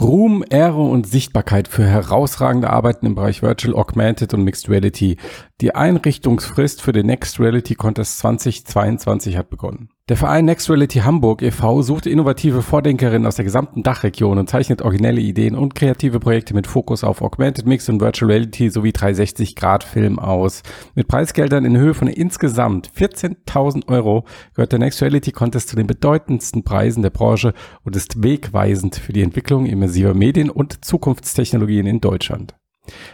Ruhm, Ehre und Sichtbarkeit für herausragende Arbeiten im Bereich Virtual, Augmented und Mixed Reality. Die Einrichtungsfrist für den Next Reality Contest 2022 hat begonnen. Der Verein Next Reality Hamburg e.V. sucht innovative Vordenkerinnen aus der gesamten Dachregion und zeichnet originelle Ideen und kreative Projekte mit Fokus auf Augmented Mix und Virtual Reality sowie 360-Grad-Film aus. Mit Preisgeldern in Höhe von insgesamt 14.000 Euro gehört der Next Reality Contest zu den bedeutendsten Preisen der Branche und ist wegweisend für die Entwicklung immersiver Medien und Zukunftstechnologien in Deutschland.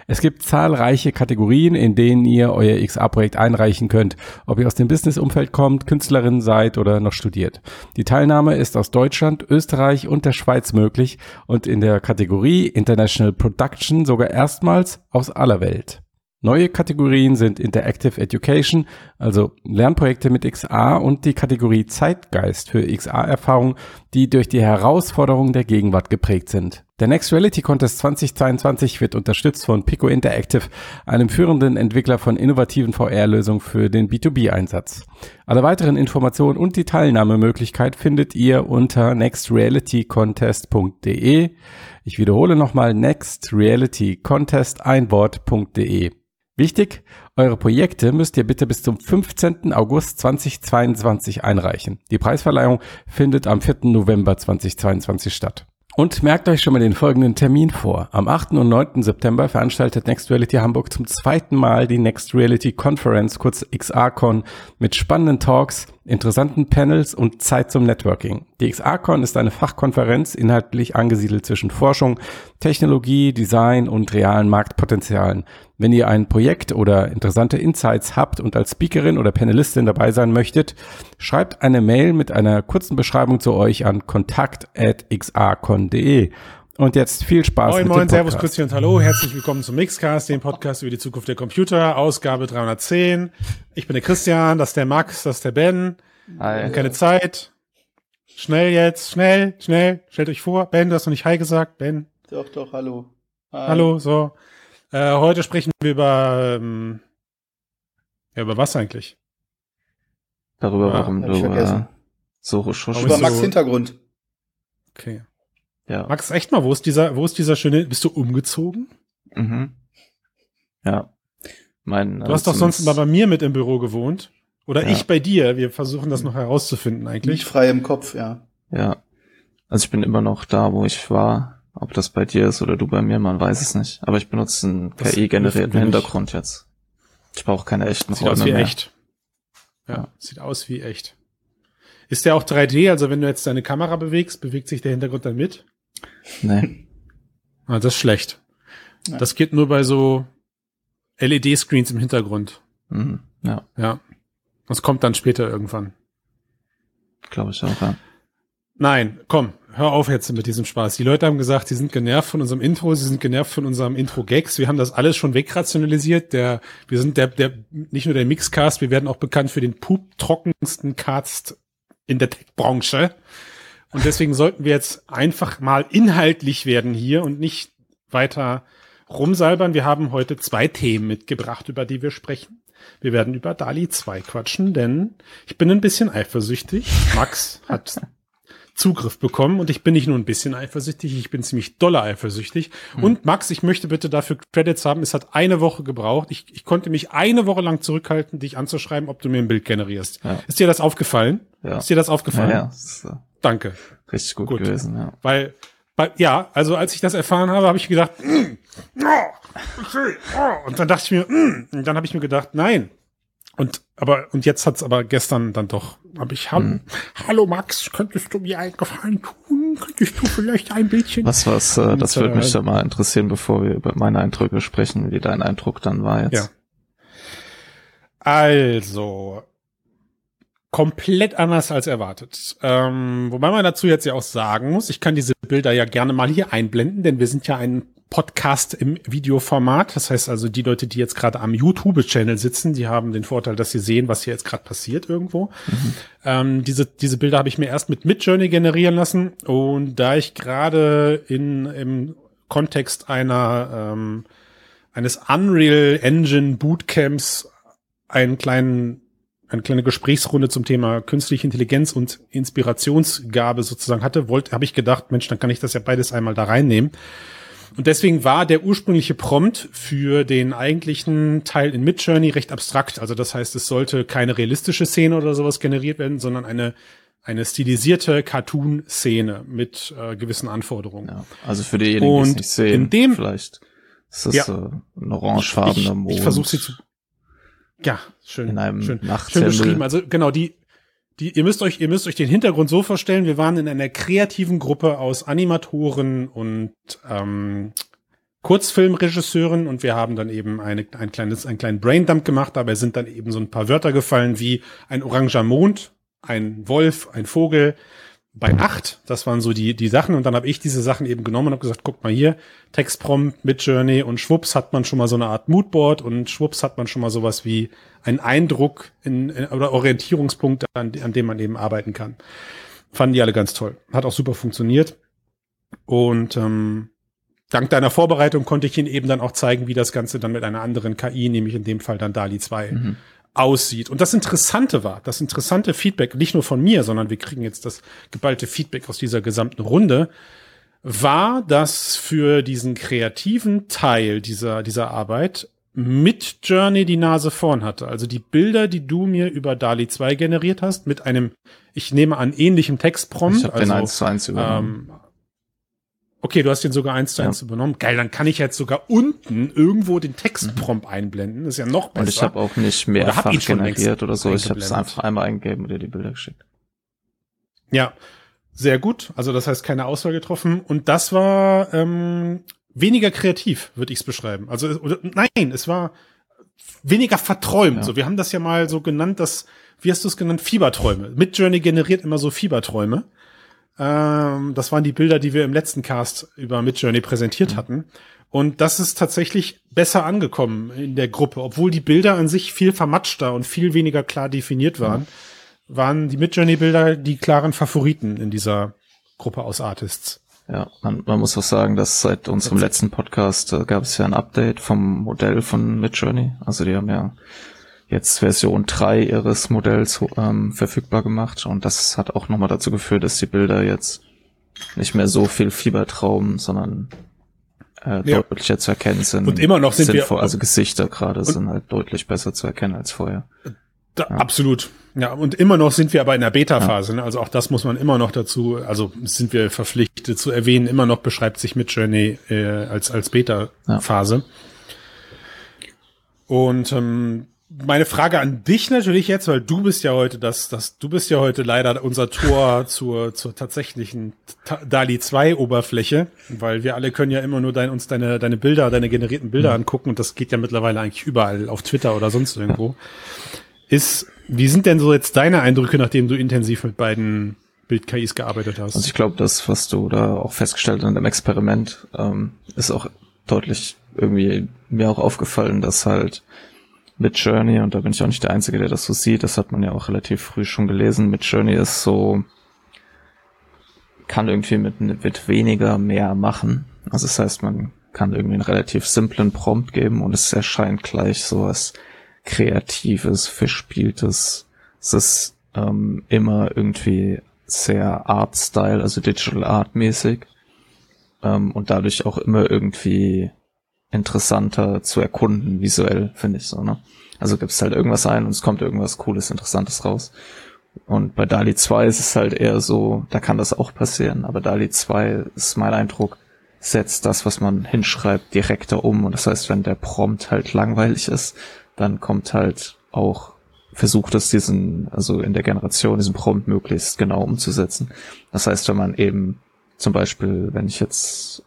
Es gibt zahlreiche Kategorien, in denen ihr euer XA-Projekt einreichen könnt, ob ihr aus dem Business-Umfeld kommt, Künstlerin seid oder noch studiert. Die Teilnahme ist aus Deutschland, Österreich und der Schweiz möglich und in der Kategorie International Production sogar erstmals aus aller Welt. Neue Kategorien sind Interactive Education, also Lernprojekte mit XA und die Kategorie Zeitgeist für XA-Erfahrungen, die durch die Herausforderungen der Gegenwart geprägt sind. Der Next Reality Contest 2022 wird unterstützt von Pico Interactive, einem führenden Entwickler von innovativen VR-Lösungen für den B2B-Einsatz. Alle weiteren Informationen und die Teilnahmemöglichkeit findet ihr unter nextrealitycontest.de. Ich wiederhole nochmal nextrealitycontest.einwort.de. Wichtig, eure Projekte müsst ihr bitte bis zum 15. August 2022 einreichen. Die Preisverleihung findet am 4. November 2022 statt. Und merkt euch schon mal den folgenden Termin vor. Am 8. und 9. September veranstaltet Next Reality Hamburg zum zweiten Mal die Next Reality Conference, kurz XRCon, mit spannenden Talks, interessanten Panels und Zeit zum Networking. Die XRCon ist eine Fachkonferenz, inhaltlich angesiedelt zwischen Forschung, Technologie, Design und realen Marktpotenzialen. Wenn ihr ein Projekt oder interessante Insights habt und als Speakerin oder Panelistin dabei sein möchtet, schreibt eine Mail mit einer kurzen Beschreibung zu euch an kontakt.xrcon.de. Und jetzt viel Spaß moin, mit moin, dem Servus, Podcast. Grüezi und Hallo. Herzlich willkommen zum Mixcast, dem Podcast über die Zukunft der Computer, Ausgabe 310. Ich bin der Christian, das ist der Max, das ist der Ben. Hi. Keine Zeit. Schnell jetzt, schnell, schnell. Stellt euch vor. Ben, du hast noch nicht Hi gesagt. Ben, Doch, doch, hallo. Hi. hallo, so. Äh, heute sprechen wir über, ähm, ja, über was eigentlich? Darüber, Ah, warum du äh, so schusch. Über so- Max Hintergrund. Okay. Ja. Max, echt mal, wo ist dieser, wo ist dieser schöne, bist du umgezogen? Mhm. Ja. Mein, Du hast doch sonst immer bei mir mit im Büro gewohnt. Oder Ja. ich bei dir. Wir versuchen das noch herauszufinden Nicht eigentlich. frei im Kopf, ja. Ja. Also ich bin immer noch da, wo ich war. Ob das bei dir ist oder du bei mir, man weiß es nicht. Aber ich benutze einen KI-generierten will ich. Hintergrund jetzt. Ich brauche keine echten Sieht aus Räume wie mehr. echt. Ja, Ja. sieht aus wie echt. Ist der auch 3D? Also wenn du jetzt deine Kamera bewegst, bewegt sich der Hintergrund dann mit? Nee. Ah, das ist schlecht. Ja. Das geht nur bei so LED-Screens im Hintergrund. Mhm. Ja, Ja. Das kommt dann später irgendwann. glaube ich auch, ja. Nein, komm, hör auf jetzt mit diesem Spaß. Die Leute haben gesagt, sie sind genervt von unserem Intro, sie sind genervt von unserem Intro-Gags. Wir haben das alles schon wegrationalisiert. Der, wir sind der, der, nicht nur der Mixcast, wir werden auch bekannt für den puptrockensten Cast in der Tech-Branche. Und deswegen sollten wir jetzt einfach mal inhaltlich werden hier und nicht weiter rumsalbern. Wir haben heute zwei Themen mitgebracht, über die wir sprechen. Wir werden über DALI 2 quatschen, denn ich bin ein bisschen eifersüchtig. Max hat Zugriff bekommen und ich bin nicht nur ein bisschen eifersüchtig, ich bin ziemlich doller eifersüchtig. Und Max, ich möchte bitte dafür Credits haben. Es hat eine Woche gebraucht. Ich, ich konnte mich eine Woche lang zurückhalten, dich anzuschreiben, ob du mir ein Bild generierst. Ja. Ist dir das aufgefallen? Ja. Ist dir das Ja, aufgefallen? ja, das ist äh, Danke. richtig gut, Gut. gewesen, ja. Weil, weil, ja, also als ich das erfahren habe, habe ich gedacht, mm, oh, okay, oh. und dann dachte ich mir, mm, und dann habe ich mir gedacht, nein. Und aber und jetzt hat's aber gestern dann doch, habe ich hallo, hallo Max, könntest du mir einen Gefallen tun? Könntest du vielleicht ein Bildchen? Was, was, äh, das würde mich äh, da mal interessieren, bevor wir über meine Eindrücke sprechen, wie dein Eindruck dann war jetzt. Ja. Also, komplett anders als erwartet. Ähm, wobei man dazu jetzt ja auch sagen muss, ich kann diese Bilder ja gerne mal hier einblenden, denn wir sind ja ein Podcast im Videoformat. Das heißt also, die Leute, die jetzt gerade am YouTube-Channel sitzen, die haben den Vorteil, dass sie sehen, was hier jetzt gerade passiert irgendwo. Ähm, diese, diese Bilder habe ich mir erst mit Midjourney generieren lassen und da ich gerade in im Kontext einer ähm, eines Unreal Engine Bootcamps einen kleinen eine kleine Gesprächsrunde zum Thema künstliche Intelligenz und Inspirationsgabe sozusagen hatte, wollte, habe ich gedacht, Mensch, dann kann ich das ja beides einmal da reinnehmen. Und deswegen war der ursprüngliche Prompt für den eigentlichen Teil in Midjourney recht abstrakt. Also das heißt, es sollte keine realistische Szene oder sowas generiert werden, sondern eine eine stilisierte Cartoon-Szene mit äh, gewissen Anforderungen. Ja, also für diejenigen, die es nicht sehen, in dem, vielleicht ist das ja, äh, ein orangefarbener Mond. Ich, ich versuche sie zu. Ja, schön. In einem schön, schön beschrieben. Also genau die. Die, ihr müsst euch, ihr müsst euch den Hintergrund so vorstellen. Wir waren in einer kreativen Gruppe aus Animatoren und ähm, Kurzfilmregisseuren und wir haben dann eben eine, ein kleines, einen kleinen Braindump gemacht. Dabei sind dann eben so ein paar Wörter gefallen wie ein oranger Mond, ein Wolf, ein Vogel bei Nacht. Das waren so die, die Sachen. Und dann habe ich diese Sachen eben genommen und habe gesagt, guck mal hier, Textprompt mit Journey und schwupps hat man schon mal so eine Art Moodboard und schwupps hat man schon mal sowas wie einen Eindruck in, in, oder Orientierungspunkt, an, an dem man eben arbeiten kann. Fanden die alle ganz toll. Hat auch super funktioniert. Und ähm, dank deiner Vorbereitung konnte ich Ihnen eben dann auch zeigen, wie das Ganze dann mit einer anderen KI, nämlich in dem Fall dann DALI 2, mhm aussieht. Und das Interessante war, das interessante Feedback, nicht nur von mir, sondern wir kriegen jetzt das geballte Feedback aus dieser gesamten Runde, war, dass für diesen kreativen Teil dieser, dieser Arbeit mit Journey die Nase vorn hatte. Also die Bilder, die du mir über DALI 2 generiert hast, mit einem, ich nehme an, ähnlichem Textprompt. Ich habe also, den 1 zu 1 übernommen. Ähm, Okay, du hast den sogar eins zu eins ja. übernommen. Geil, dann kann ich jetzt sogar unten irgendwo den Textprompt mhm. einblenden. Das ist ja noch besser. Und ich habe auch nicht mehrfach oder generiert oder so. Ich habe es einfach einmal eingegeben und dir die Bilder geschickt. Ja, sehr gut. Also das heißt keine Auswahl getroffen. Und das war ähm, weniger kreativ, würde ich es beschreiben. Also oder, nein, es war weniger verträumt. Ja. So, wir haben das ja mal so genannt, dass wie hast du es genannt? Fieberträume. Midjourney generiert immer so Fieberträume. Ähm, das waren die Bilder, die wir im letzten Cast über Midjourney präsentiert mhm. hatten. Und das ist tatsächlich besser angekommen in der Gruppe, obwohl die Bilder an sich viel vermatschter und viel weniger klar definiert waren, mhm. waren die Midjourney-Bilder die klaren Favoriten in dieser Gruppe aus Artists. Ja, man, man muss auch sagen, dass seit unserem letzten Podcast äh, gab es ja ein Update vom Modell von Midjourney. Also die haben ja jetzt Version 3 ihres Modells ähm, verfügbar gemacht und das hat auch nochmal dazu geführt, dass die Bilder jetzt nicht mehr so viel Fiebertraum, sondern äh, ja. deutlicher zu erkennen sind. Und immer noch sind sinnvoll, wir also Gesichter gerade sind halt deutlich besser zu erkennen als vorher. Da, ja. Absolut. Ja, und immer noch sind wir aber in der Beta-Phase. Ja. Ne? Also auch das muss man immer noch dazu, also sind wir verpflichtet zu erwähnen, immer noch beschreibt sich Midjourney äh, als, als Beta-Phase. Und ähm, meine Frage an dich natürlich jetzt, weil du bist ja heute das, das, du bist ja heute leider unser Tor zur, zur tatsächlichen DALI 2 Oberfläche, weil wir alle können ja immer nur dein, uns deine, deine Bilder, deine generierten Bilder mhm. angucken und das geht ja mittlerweile eigentlich überall auf Twitter oder sonst irgendwo. Ist, wie sind denn so jetzt deine Eindrücke, nachdem du intensiv mit beiden Bild-KIs gearbeitet hast? Also ich glaube, das, was du da auch festgestellt hast in dem Experiment, ähm, ist auch deutlich irgendwie mir auch aufgefallen, dass halt mit Journey, und da bin ich auch nicht der Einzige, der das so sieht, das hat man ja auch relativ früh schon gelesen, mit Journey ist so, kann irgendwie mit, mit weniger mehr machen. Also das heißt, man kann irgendwie einen relativ simplen Prompt geben und es erscheint gleich so was Kreatives, Verspieltes. Es ist ähm, immer irgendwie sehr Art-Style, also Digital Art mäßig ähm, und dadurch auch immer irgendwie interessanter zu erkunden, visuell, finde ich so, ne? Also gibst halt irgendwas ein und es kommt irgendwas Cooles, Interessantes raus. Und bei DALI 2 ist es halt eher so, da kann das auch passieren, aber DALI 2 ist mein Eindruck, setzt das, was man hinschreibt, direkter um. Und das heißt, wenn der Prompt halt langweilig ist, dann kommt halt auch, versucht es diesen, also in der Generation, diesen Prompt möglichst genau umzusetzen. Das heißt, wenn man eben zum Beispiel, wenn ich jetzt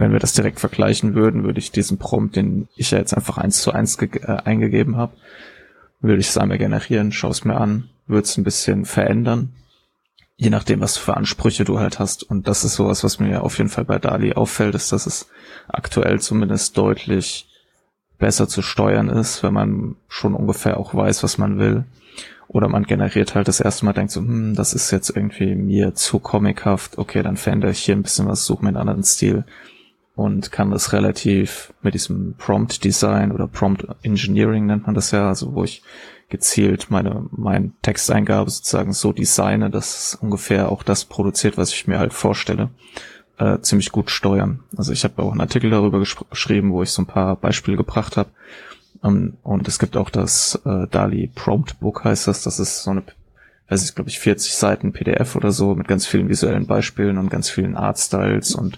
wenn wir das direkt vergleichen würden, würde ich diesen Prompt, den ich ja jetzt einfach eins zu eins äh, eingegeben habe, würde ich es einmal generieren, schaue es mir an, würde es ein bisschen verändern, je nachdem, was für Ansprüche du halt hast. Und das ist sowas, was mir auf jeden Fall bei DALI auffällt, ist, dass es aktuell zumindest deutlich besser zu steuern ist, wenn man schon ungefähr auch weiß, was man will. Oder man generiert halt das erste Mal, denkt so, hm, das ist jetzt irgendwie mir zu comichaft, okay, dann verändere ich hier ein bisschen was, suche mir einen anderen Stil und kann das relativ mit diesem Prompt Design oder Prompt Engineering nennt man das ja, also wo ich gezielt meine, mein Texteingabe sozusagen so designe, dass ungefähr auch das produziert, was ich mir halt vorstelle, äh, ziemlich gut steuern. Also ich habe auch einen Artikel darüber geschrieben, wo ich so ein paar Beispiele gebracht habe. Um, und es gibt auch das äh, DALI Prompt Book heißt das. Das ist so eine weiß ich, glaube ich, 40 Seiten PDF oder so mit ganz vielen visuellen Beispielen und ganz vielen Artstyles und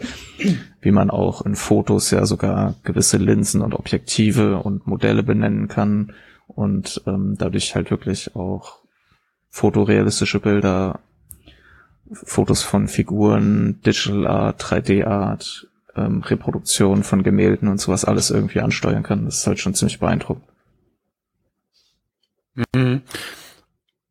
wie man auch in Fotos ja sogar gewisse Linsen und Objektive und Modelle benennen kann und ähm, dadurch halt wirklich auch fotorealistische Bilder, Fotos von Figuren, Digital Art, 3D Art, ähm, Reproduktion von Gemälden und sowas alles irgendwie ansteuern kann. Das ist halt schon ziemlich beeindruckend. Mhm.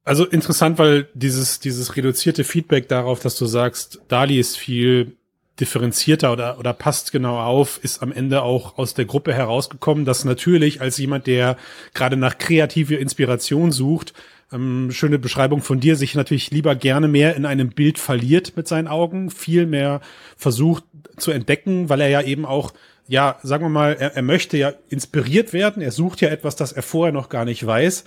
Also interessant, weil dieses, dieses reduzierte Feedback darauf, dass du sagst, Dali ist viel differenzierter oder, oder passt genau auf, ist am Ende auch aus der Gruppe herausgekommen, dass natürlich als jemand, der gerade nach kreative Inspiration sucht, ähm, schöne Beschreibung von dir, sich natürlich lieber gerne mehr in einem Bild verliert mit seinen Augen, viel mehr versucht zu entdecken, weil er ja eben auch ja, sagen wir mal, er, er möchte ja inspiriert werden, er sucht ja etwas, das er vorher noch gar nicht weiß.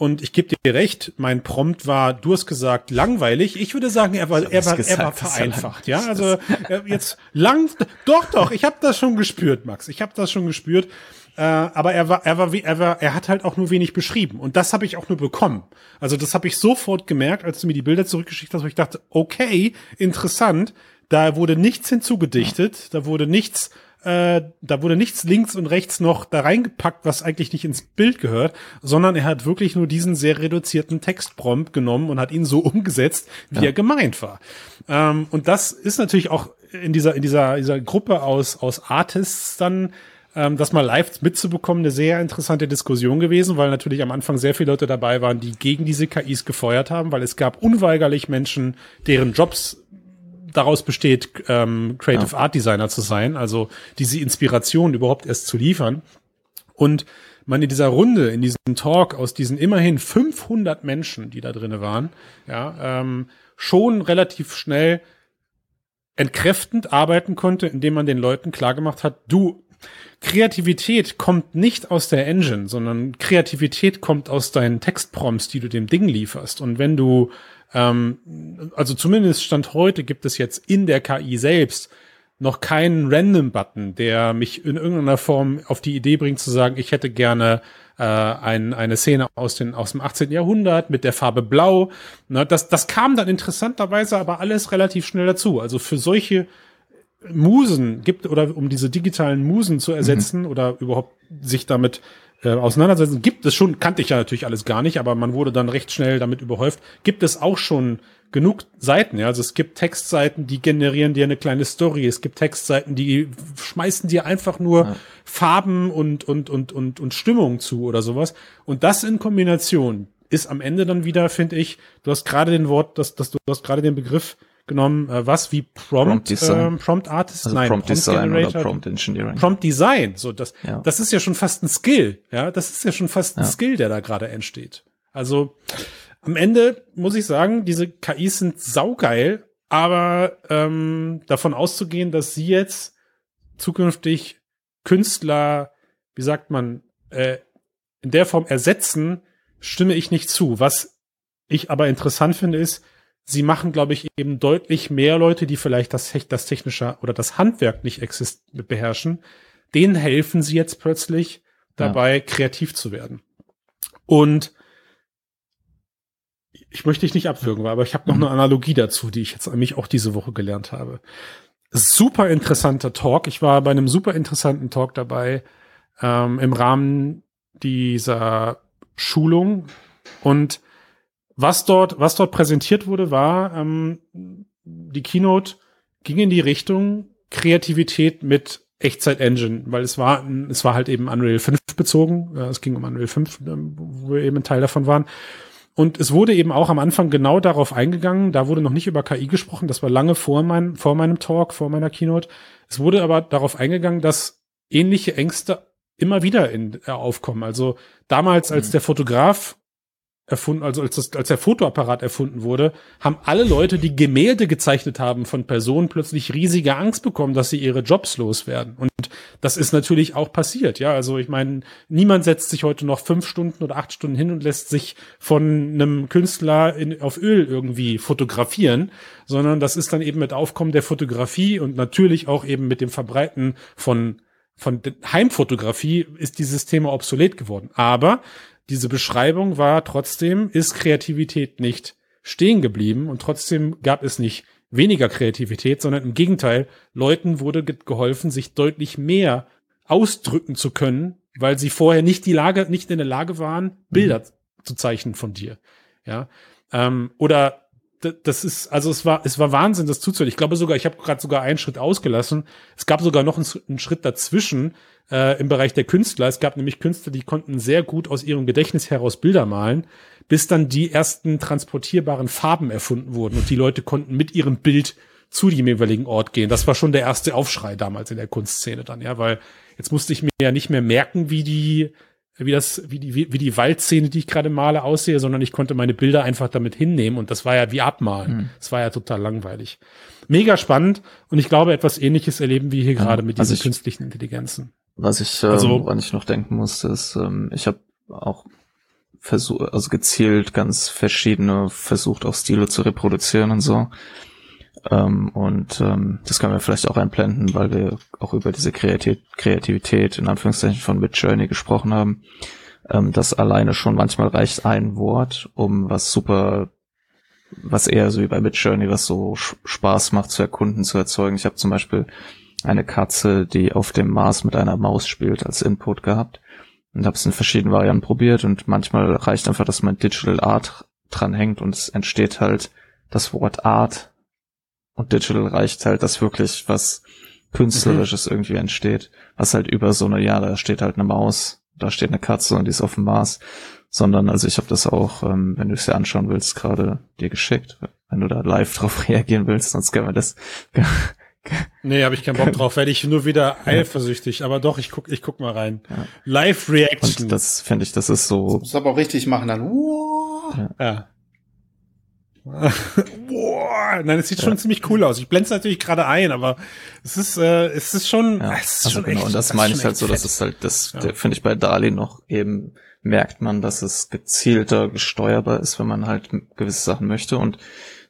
Und ich gebe dir recht, mein Prompt war, du hast gesagt, langweilig. Ich würde sagen, er war, er war, gesagt, er war vereinfacht. Ja, also äh, jetzt lang, doch, doch, ich habe das schon gespürt, Max. Ich habe das schon gespürt. Äh, aber er war, er war, er war, er hat halt auch nur wenig beschrieben. Und das habe ich auch nur bekommen. Also das habe ich sofort gemerkt, als du mir die Bilder zurückgeschickt hast, wo ich dachte, okay, interessant. Da wurde nichts hinzugedichtet, da wurde nichts äh, da wurde nichts links und rechts noch da reingepackt, was eigentlich nicht ins Bild gehört, sondern er hat wirklich nur diesen sehr reduzierten Textprompt genommen und hat ihn so umgesetzt, wie ja. er gemeint war. Ähm, und das ist natürlich auch in dieser, in dieser, dieser Gruppe aus, aus Artists dann ähm, das mal live mitzubekommen, eine sehr interessante Diskussion gewesen, weil natürlich am Anfang sehr viele Leute dabei waren, die gegen diese KIs gefeuert haben, weil es gab unweigerlich Menschen, deren Jobs daraus besteht, ähm, Creative ja. Art Designer zu sein, also diese Inspiration überhaupt erst zu liefern. Und man in dieser Runde, in diesem Talk aus diesen immerhin 500 Menschen, die da drinnen waren, ja, ähm, schon relativ schnell entkräftend arbeiten konnte, indem man den Leuten klargemacht hat, du, Kreativität kommt nicht aus der Engine, sondern Kreativität kommt aus deinen Textprompts, die du dem Ding lieferst. Und wenn du ähm, also zumindest Stand heute gibt es jetzt in der KI selbst noch keinen Random-Button, der mich in irgendeiner Form auf die Idee bringt zu sagen, ich hätte gerne äh, ein, eine Szene aus, den, aus dem 18. Jahrhundert mit der Farbe Blau. Na, das, das kam dann interessanterweise aber alles relativ schnell dazu. Also für solche Musen gibt oder um diese digitalen Musen zu ersetzen mhm. oder überhaupt sich damit äh, auseinandersetzen. Gibt es schon, kannte ich ja natürlich alles gar nicht, aber man wurde dann recht schnell damit überhäuft. Gibt es auch schon genug Seiten, ja. Also es gibt Textseiten, die generieren dir eine kleine Story. Es gibt Textseiten, die schmeißen dir einfach nur ja. Farben und, und, und, und, und Stimmung zu oder sowas. Und das in Kombination ist am Ende dann wieder, finde ich, du hast gerade den Wort, dass, dass du, du hast gerade den Begriff genommen, äh, was wie Prompt, Prompt, ähm, Prompt Artist, also nein, Prompt, Prompt Design Generator, oder Prompt Engineering. Prompt Design, so das, ja. das ist ja schon fast ein Skill, ja, das ist ja schon fast ein ja. Skill, der da gerade entsteht. Also am Ende muss ich sagen, diese KIs sind saugeil, aber ähm, davon auszugehen, dass sie jetzt zukünftig Künstler, wie sagt man, äh, in der Form ersetzen, stimme ich nicht zu. Was ich aber interessant finde, ist, sie machen, glaube ich, eben deutlich mehr Leute, die vielleicht das, das technische oder das Handwerk nicht beherrschen, denen helfen sie jetzt plötzlich dabei, ja. kreativ zu werden. Und ich möchte dich nicht abwürgen, aber ich habe noch mhm. eine Analogie dazu, die ich jetzt mich auch diese Woche gelernt habe. Super interessanter Talk. Ich war bei einem super interessanten Talk dabei ähm, im Rahmen dieser Schulung und was dort, was dort präsentiert wurde, war, ähm, die Keynote ging in die Richtung Kreativität mit Echtzeit-Engine, weil es war, es war halt eben Unreal 5 bezogen. Es ging um Unreal 5, ähm, wo wir eben ein Teil davon waren. Und es wurde eben auch am Anfang genau darauf eingegangen. Da wurde noch nicht über KI gesprochen. Das war lange vor, mein, vor meinem Talk, vor meiner Keynote. Es wurde aber darauf eingegangen, dass ähnliche Ängste immer wieder in, äh, aufkommen. Also damals, als mhm. der Fotograf erfunden, also als, das, als der Fotoapparat erfunden wurde, haben alle Leute, die Gemälde gezeichnet haben von Personen, plötzlich riesige Angst bekommen, dass sie ihre Jobs loswerden. Und das ist natürlich auch passiert. Ja, also ich meine, niemand setzt sich heute noch fünf Stunden oder acht Stunden hin und lässt sich von einem Künstler in, auf Öl irgendwie fotografieren, sondern das ist dann eben mit Aufkommen der Fotografie und natürlich auch eben mit dem Verbreiten von von Heimfotografie ist dieses Thema obsolet geworden. Aber diese Beschreibung war trotzdem, ist Kreativität nicht stehen geblieben und trotzdem gab es nicht weniger Kreativität, sondern im Gegenteil, Leuten wurde geholfen, sich deutlich mehr ausdrücken zu können, weil sie vorher nicht die Lage, nicht in der Lage waren, Bilder mhm. zu zeichnen von dir. Ja. Ähm, oder das ist, also es war, es war Wahnsinn, das zuzuhören. Ich glaube sogar, ich habe gerade sogar einen Schritt ausgelassen. Es gab sogar noch einen, einen Schritt dazwischen äh, im Bereich der Künstler. Es gab nämlich Künstler, die konnten sehr gut aus ihrem Gedächtnis heraus Bilder malen, bis dann die ersten transportierbaren Farben erfunden wurden und die Leute konnten mit ihrem Bild zu dem jeweiligen Ort gehen. Das war schon der erste Aufschrei damals in der Kunstszene dann, ja, weil jetzt musste ich mir ja nicht mehr merken, wie die wie das, wie die, wie, wie die Waldszene, die ich gerade male, aussehe, sondern ich konnte meine Bilder einfach damit hinnehmen und das war ja wie abmalen. Mhm. Das war ja total langweilig. Mega spannend und ich glaube, etwas ähnliches erleben wir hier ja, gerade mit diesen also ich, künstlichen Intelligenzen. Was ich, ähm, also, woran ich noch denken musste, ist, ähm, ich habe auch versucht, also gezielt ganz verschiedene versucht, auch Stile zu reproduzieren und so. Ähm, und ähm, das können wir vielleicht auch einblenden, weil wir auch über diese Kreativität, Kreativität in Anführungszeichen von Midjourney gesprochen haben. Ähm, das alleine schon manchmal reicht ein Wort, um was super, was eher so wie bei Midjourney, was so Spaß macht zu erkunden, zu erzeugen. Ich habe zum Beispiel eine Katze, die auf dem Mars mit einer Maus spielt, als Input gehabt und habe es in verschiedenen Varianten probiert und manchmal reicht einfach, dass man Digital Art dranhängt und es entsteht halt das Wort Art und Digital reicht halt, dass wirklich was Künstlerisches mhm. irgendwie entsteht, was halt über so eine, ja, da steht halt eine Maus, da steht eine Katze und die ist auf dem Mars, sondern also ich habe das auch, ähm, wenn du es dir anschauen willst, gerade dir geschickt, wenn du da live drauf reagieren willst, sonst können wir das. nee, habe ich keinen Bock drauf, werde ich nur wieder eifersüchtig, aber doch, ich guck, ich guck mal rein. Ja. Live Reaction. Und das finde ich, das ist so. Das muss aber auch richtig machen dann. Ja. Boah, nein, es sieht ja. schon ziemlich cool aus. Ich blende es natürlich gerade ein, aber es ist, äh, es ist schon, ja, es ist also schon genau. echt, und das, das meine ich halt so, dass es halt, das ja. finde ich bei Dali noch eben merkt man, dass es gezielter gesteuerbar ist, wenn man halt gewisse Sachen möchte und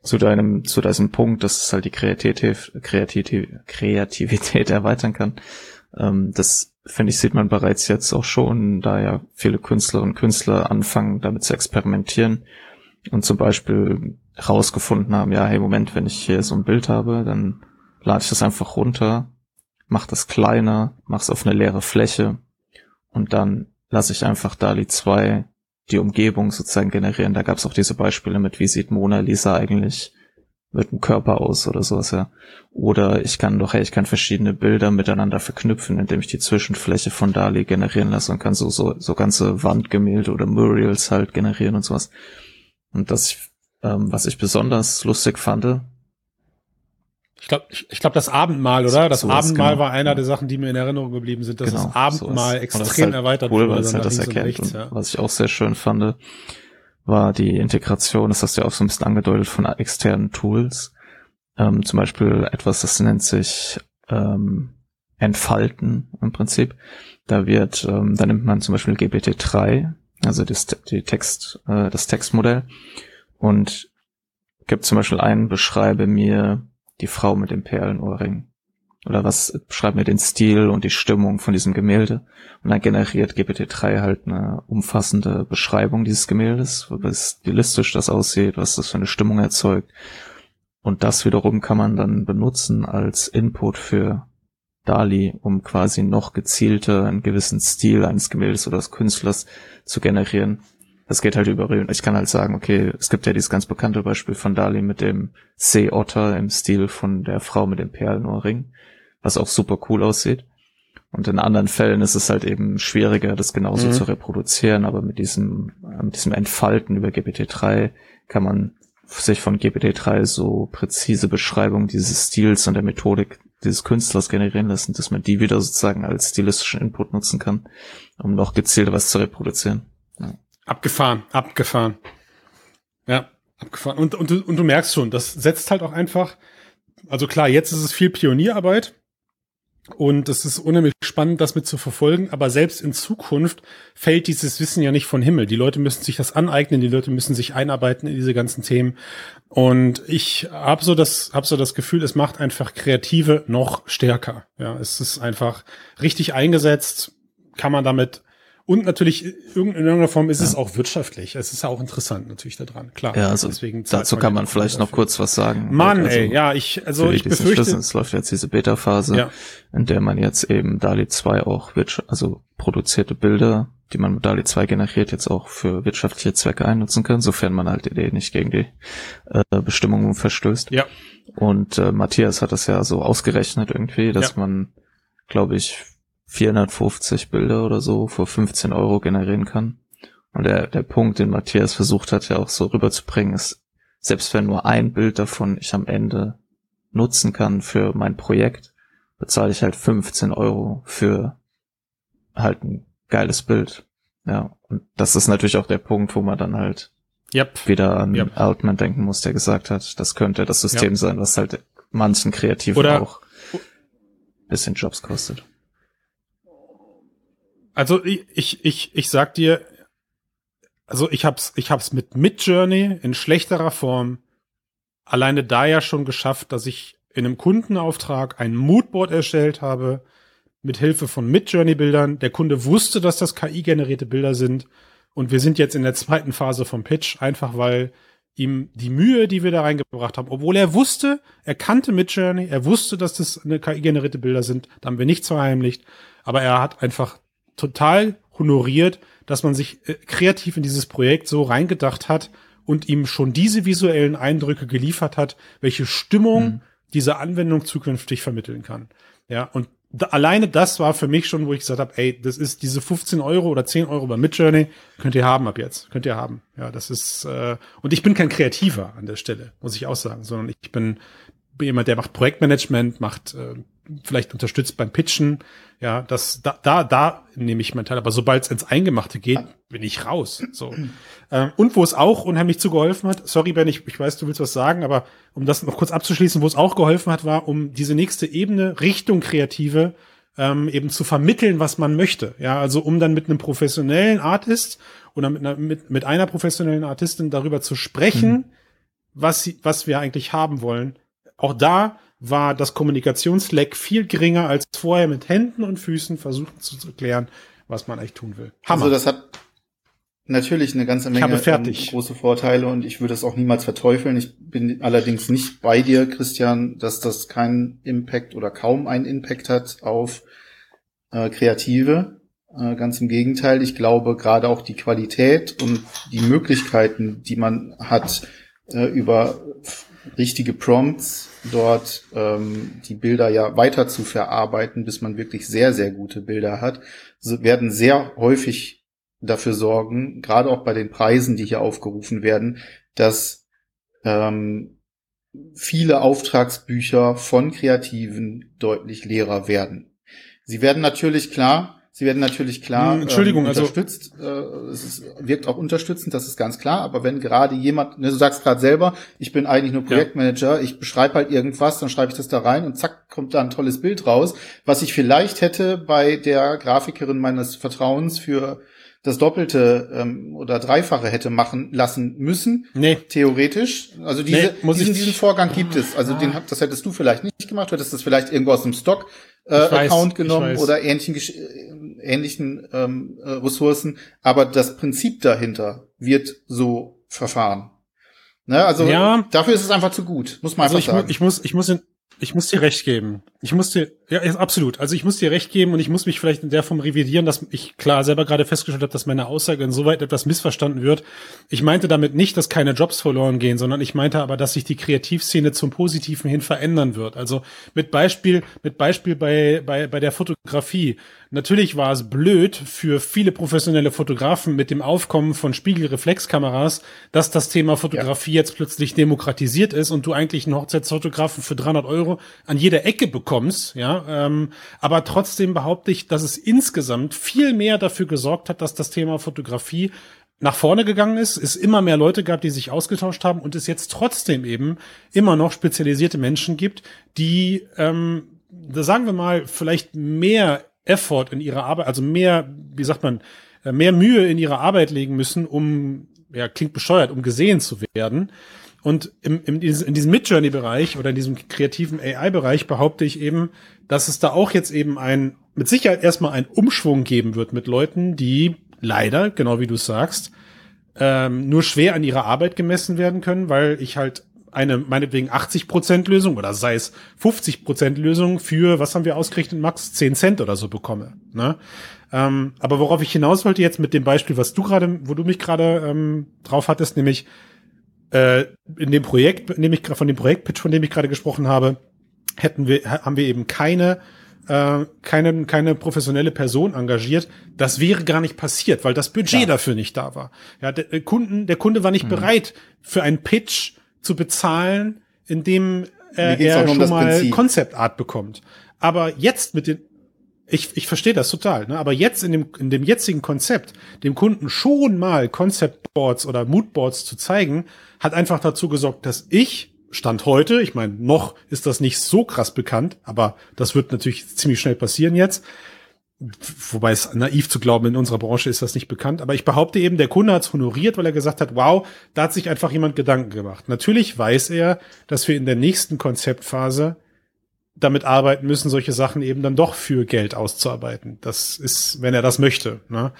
zu deinem, zu diesem Punkt, dass es halt die Kreativität, Kreativität, Kreativität erweitern kann. Ähm, das finde ich, sieht man bereits jetzt auch schon, da ja viele Künstlerinnen und Künstler anfangen, damit zu experimentieren und zum Beispiel rausgefunden haben, ja, hey, Moment, wenn ich hier so ein Bild habe, dann lade ich das einfach runter, mach das kleiner, mach's auf eine leere Fläche und dann lasse ich einfach DALI 2 die Umgebung sozusagen generieren. Da gab es auch diese Beispiele mit, wie sieht Mona Lisa eigentlich mit dem Körper aus oder sowas, ja. Oder ich kann doch, hey, ich kann verschiedene Bilder miteinander verknüpfen, indem ich die Zwischenfläche von DALI generieren lasse und kann so, so, so ganze Wandgemälde oder Murals halt generieren und sowas. Und das, ähm, was ich besonders lustig fand, ich glaube, ich, ich glaub, das Abendmahl, oder? Das so Abendmahl genau. war einer der Sachen, die mir in Erinnerung geblieben sind, dass genau, das Abendmahl so extrem halt erweitert cool, wurde. Weil halt das erkennt. Rechts, ja. Was ich auch sehr schön fand, war die Integration, das hast du ja auch so ein bisschen angedeutet, von externen Tools. Ähm, zum Beispiel etwas, das nennt sich ähm, Entfalten im Prinzip. Da wird, ähm, da nimmt man zum Beispiel GPT-3, also das, die Text, äh, das Textmodell und gibt zum Beispiel einen, beschreibe mir die Frau mit dem Perlenohrring. Oder was, beschreibe mir den Stil und die Stimmung von diesem Gemälde. Und dann generiert GPT-3 halt eine umfassende Beschreibung dieses Gemäldes, wie stilistisch das aussieht, was das für eine Stimmung erzeugt. Und das wiederum kann man dann benutzen als Input für DALI, um quasi noch gezielter einen gewissen Stil eines Gemäldes oder des Künstlers zu generieren. Das geht halt über, ich kann halt sagen, okay, es gibt ja dieses ganz bekannte Beispiel von DALI mit dem Seeotter im Stil von der Frau mit dem Perlenohrring, was auch super cool aussieht. Und in anderen Fällen ist es halt eben schwieriger, das genauso mhm. zu reproduzieren, aber mit diesem, mit diesem Entfalten über GPT-3 kann man sich von GPT-3 so präzise Beschreibungen dieses Stils und der Methodik dieses Künstlers generieren lassen, dass man die wieder sozusagen als stilistischen Input nutzen kann, um noch gezielt was zu reproduzieren. Ja. Abgefahren, abgefahren. Ja, abgefahren. Und, und, und du merkst schon, das setzt halt auch einfach, also klar, jetzt ist es viel Pionierarbeit und es ist unheimlich spannend, das mit zu verfolgen, aber selbst in Zukunft fällt dieses Wissen ja nicht von Himmel. Die Leute müssen sich das aneignen, die Leute müssen sich einarbeiten in diese ganzen Themen. Und ich habe so das, hab so das Gefühl, es macht einfach Kreative noch stärker. Ja, es ist einfach richtig eingesetzt, kann man damit und natürlich in irgendeiner Form ist es auch wirtschaftlich. Es ist ja auch interessant natürlich daran, klar. Ja, also Deswegen dazu kann man ja vielleicht noch dafür. kurz was sagen. Mann, also, ey, ja, ich, also ich befürchte, wissen, es läuft jetzt diese Beta-Phase, Ja. in der man jetzt eben DALI 2 auch, also produzierte Bilder, die man mit DALI 2 generiert, jetzt auch für wirtschaftliche Zwecke einnutzen kann, sofern man halt eh nicht gegen die äh, Bestimmungen verstößt. ja, Und äh, Matthias hat das ja so ausgerechnet irgendwie, dass Ja. man, glaube ich, 450 Bilder oder so für 15 Euro generieren kann. Und der, der Punkt, den Matthias versucht hat, ja auch so rüberzubringen, ist, selbst wenn nur ein Bild davon ich am Ende nutzen kann für mein Projekt, bezahle ich halt 15 Euro für halt ein geiles Bild. Ja, und das ist natürlich auch der Punkt, wo man dann halt yep. wieder an Ja. Altman denken muss, der gesagt hat, das könnte das System Ja. sein, was halt manchen Kreativen Oder- auch bisschen Jobs kostet. Also ich, ich, ich, sag dir, also ich hab's, ich hab's mit Midjourney in schlechterer Form alleine da ja schon geschafft, dass ich in einem Kundenauftrag ein Moodboard erstellt habe mit Hilfe von Midjourney-Bildern. Der Kunde wusste, dass das KI-generierte Bilder sind. Und wir sind jetzt in der zweiten Phase vom Pitch, einfach weil ihm die Mühe, die wir da reingebracht haben, obwohl er wusste, er kannte Midjourney, er wusste, dass das eine KI-generierte Bilder sind, da haben wir nichts verheimlicht, aber er hat einfach total honoriert, dass man sich äh, kreativ in dieses Projekt so reingedacht hat und ihm schon diese visuellen Eindrücke geliefert hat, welche Stimmung Mhm. diese Anwendung zukünftig vermitteln kann. Ja, und da, alleine das war für mich schon, wo ich gesagt habe, ey, das ist diese 15 Euro oder 10 Euro bei Midjourney, könnt ihr haben ab jetzt, könnt ihr haben. Ja, das ist, äh, und ich bin kein Kreativer an der Stelle, muss ich auch sagen, sondern ich bin, bin jemand, der macht Projektmanagement, macht äh, vielleicht unterstützt beim Pitchen, ja, das, da, da, da nehme ich meinen Teil, aber sobald es ins Eingemachte geht, bin ich raus. So. Ähm, und wo es auch unheimlich zu geholfen hat, sorry Ben, ich, ich weiß, du willst was sagen, aber um das noch kurz abzuschließen, wo es auch geholfen hat, war, um diese nächste Ebene Richtung Kreative ähm, eben zu vermitteln, was man möchte. Ja, also um dann mit einem professionellen Artist oder mit einer, mit, mit einer professionellen Artistin darüber zu sprechen, was, sie, was wir eigentlich haben wollen. Auch da war das Kommunikationsleck viel geringer als vorher mit Händen und Füßen versuchen zu erklären, was man eigentlich tun will. Hammer. Also das hat natürlich eine ganze Menge ähm, große Vorteile und ich würde es auch niemals verteufeln. Ich bin allerdings nicht bei dir, Christian, dass das keinen Impact oder kaum einen Impact hat auf äh, Kreative. Äh, ganz im Gegenteil. Ich glaube, gerade auch die Qualität und die Möglichkeiten, die man hat, äh, über richtige Prompts dort ähm, die Bilder ja weiter zu verarbeiten, bis man wirklich sehr, sehr gute Bilder hat, werden sehr häufig dafür sorgen, gerade auch bei den Preisen, die hier aufgerufen werden, dass ähm, viele Auftragsbücher von Kreativen deutlich leerer werden. Sie werden natürlich klar, sie werden natürlich klar Hm, Entschuldigung, ähm, also- unterstützt. Äh, es ist, wirkt auch unterstützend, das ist ganz klar. Aber wenn gerade jemand, ne, du sagst gerade selber, ich bin eigentlich nur Projektmanager, ich beschreibe halt irgendwas, dann schreibe ich das da rein und zack kommt da ein tolles Bild raus, was ich vielleicht hätte bei der Grafikerin meines Vertrauens für das Doppelte ähm, oder Dreifache hätte machen lassen müssen. nee, Theoretisch. Also diese, Nee, muss diesen, ich- diesen Vorgang gibt es. Also den, hab- das hättest du vielleicht nicht gemacht, du hättest das vielleicht irgendwo aus dem Stock äh, Account genommen oder ähnlichen, äh, ähnlichen ähm, äh, Ressourcen. Aber das Prinzip dahinter wird so verfahren. Ne? Also Ja. dafür ist es einfach zu gut, muss man also einfach ich, mu- sagen. ich muss, ich muss, ich muss dir recht geben. Ich muss dir, ja, ja, absolut. Also ich muss dir recht geben und ich muss mich vielleicht in der Form revidieren, dass ich klar selber gerade festgestellt habe, dass meine Aussage insoweit etwas missverstanden wird. Ich meinte damit nicht, dass keine Jobs verloren gehen, sondern ich meinte aber, dass sich die Kreativszene zum Positiven hin verändern wird. Also mit Beispiel, mit Beispiel bei, bei, bei der Fotografie. Natürlich war es blöd für viele professionelle Fotografen mit dem Aufkommen von Spiegelreflexkameras, dass das Thema Fotografie jetzt plötzlich demokratisiert ist und du eigentlich einen Hochzeitsfotografen für 300 Euro an jeder Ecke bekommst, ja. Ähm, aber trotzdem behaupte ich, dass es insgesamt viel mehr dafür gesorgt hat, dass das Thema Fotografie nach vorne gegangen ist, es immer mehr Leute gab, die sich ausgetauscht haben und es jetzt trotzdem eben immer noch spezialisierte Menschen gibt, die, ähm, sagen wir mal, vielleicht mehr Effort in ihrer Arbeit, also mehr, wie sagt man, äh, mehr Mühe in ihre Arbeit legen müssen, um, ja, klingt bescheuert, um gesehen zu werden. Und im, im, in diesem Midjourney-Bereich oder in diesem kreativen AI-Bereich behaupte ich eben, dass es da auch jetzt eben ein, mit Sicherheit erstmal einen Umschwung geben wird mit Leuten, die leider, genau wie du sagst, ähm, nur schwer an ihrer Arbeit gemessen werden können, weil ich halt eine meinetwegen 80% Lösung oder sei es 50% Lösung für, was haben wir ausgerechnet, Max, 10 Cent oder so bekomme. Ne? Ähm, aber worauf ich hinaus wollte jetzt mit dem Beispiel, was du gerade, wo du mich gerade ähm, drauf hattest, nämlich äh, in dem Projekt, in dem ich von dem Projektpitch, von dem ich gerade gesprochen habe, hätten wir, haben wir eben keine äh, keine, keine professionelle Person engagiert, das wäre gar nicht passiert, weil das Budget Klar. dafür nicht da war. Ja, der, der, Kunden, der Kunde war nicht mhm. bereit, für einen Pitch zu bezahlen, in dem äh, er schon mal Concept Art bekommt. Aber jetzt mit den, ich, ich verstehe das total, ne? aber jetzt in dem, in dem jetzigen Konzept, dem Kunden schon mal Concept Boards oder Moodboards zu zeigen, hat einfach dazu gesorgt, dass ich Stand heute, ich meine, noch ist das nicht so krass bekannt, aber das wird natürlich ziemlich schnell passieren jetzt. Wobei es naiv zu glauben, in unserer Branche ist das nicht bekannt. Aber ich behaupte eben, der Kunde hat es honoriert, weil er gesagt hat, wow, da hat sich einfach jemand Gedanken gemacht. Natürlich weiß er, dass wir in der nächsten Konzeptphase damit arbeiten müssen, solche Sachen eben dann doch für Geld auszuarbeiten. Das ist, wenn er das möchte. Ne?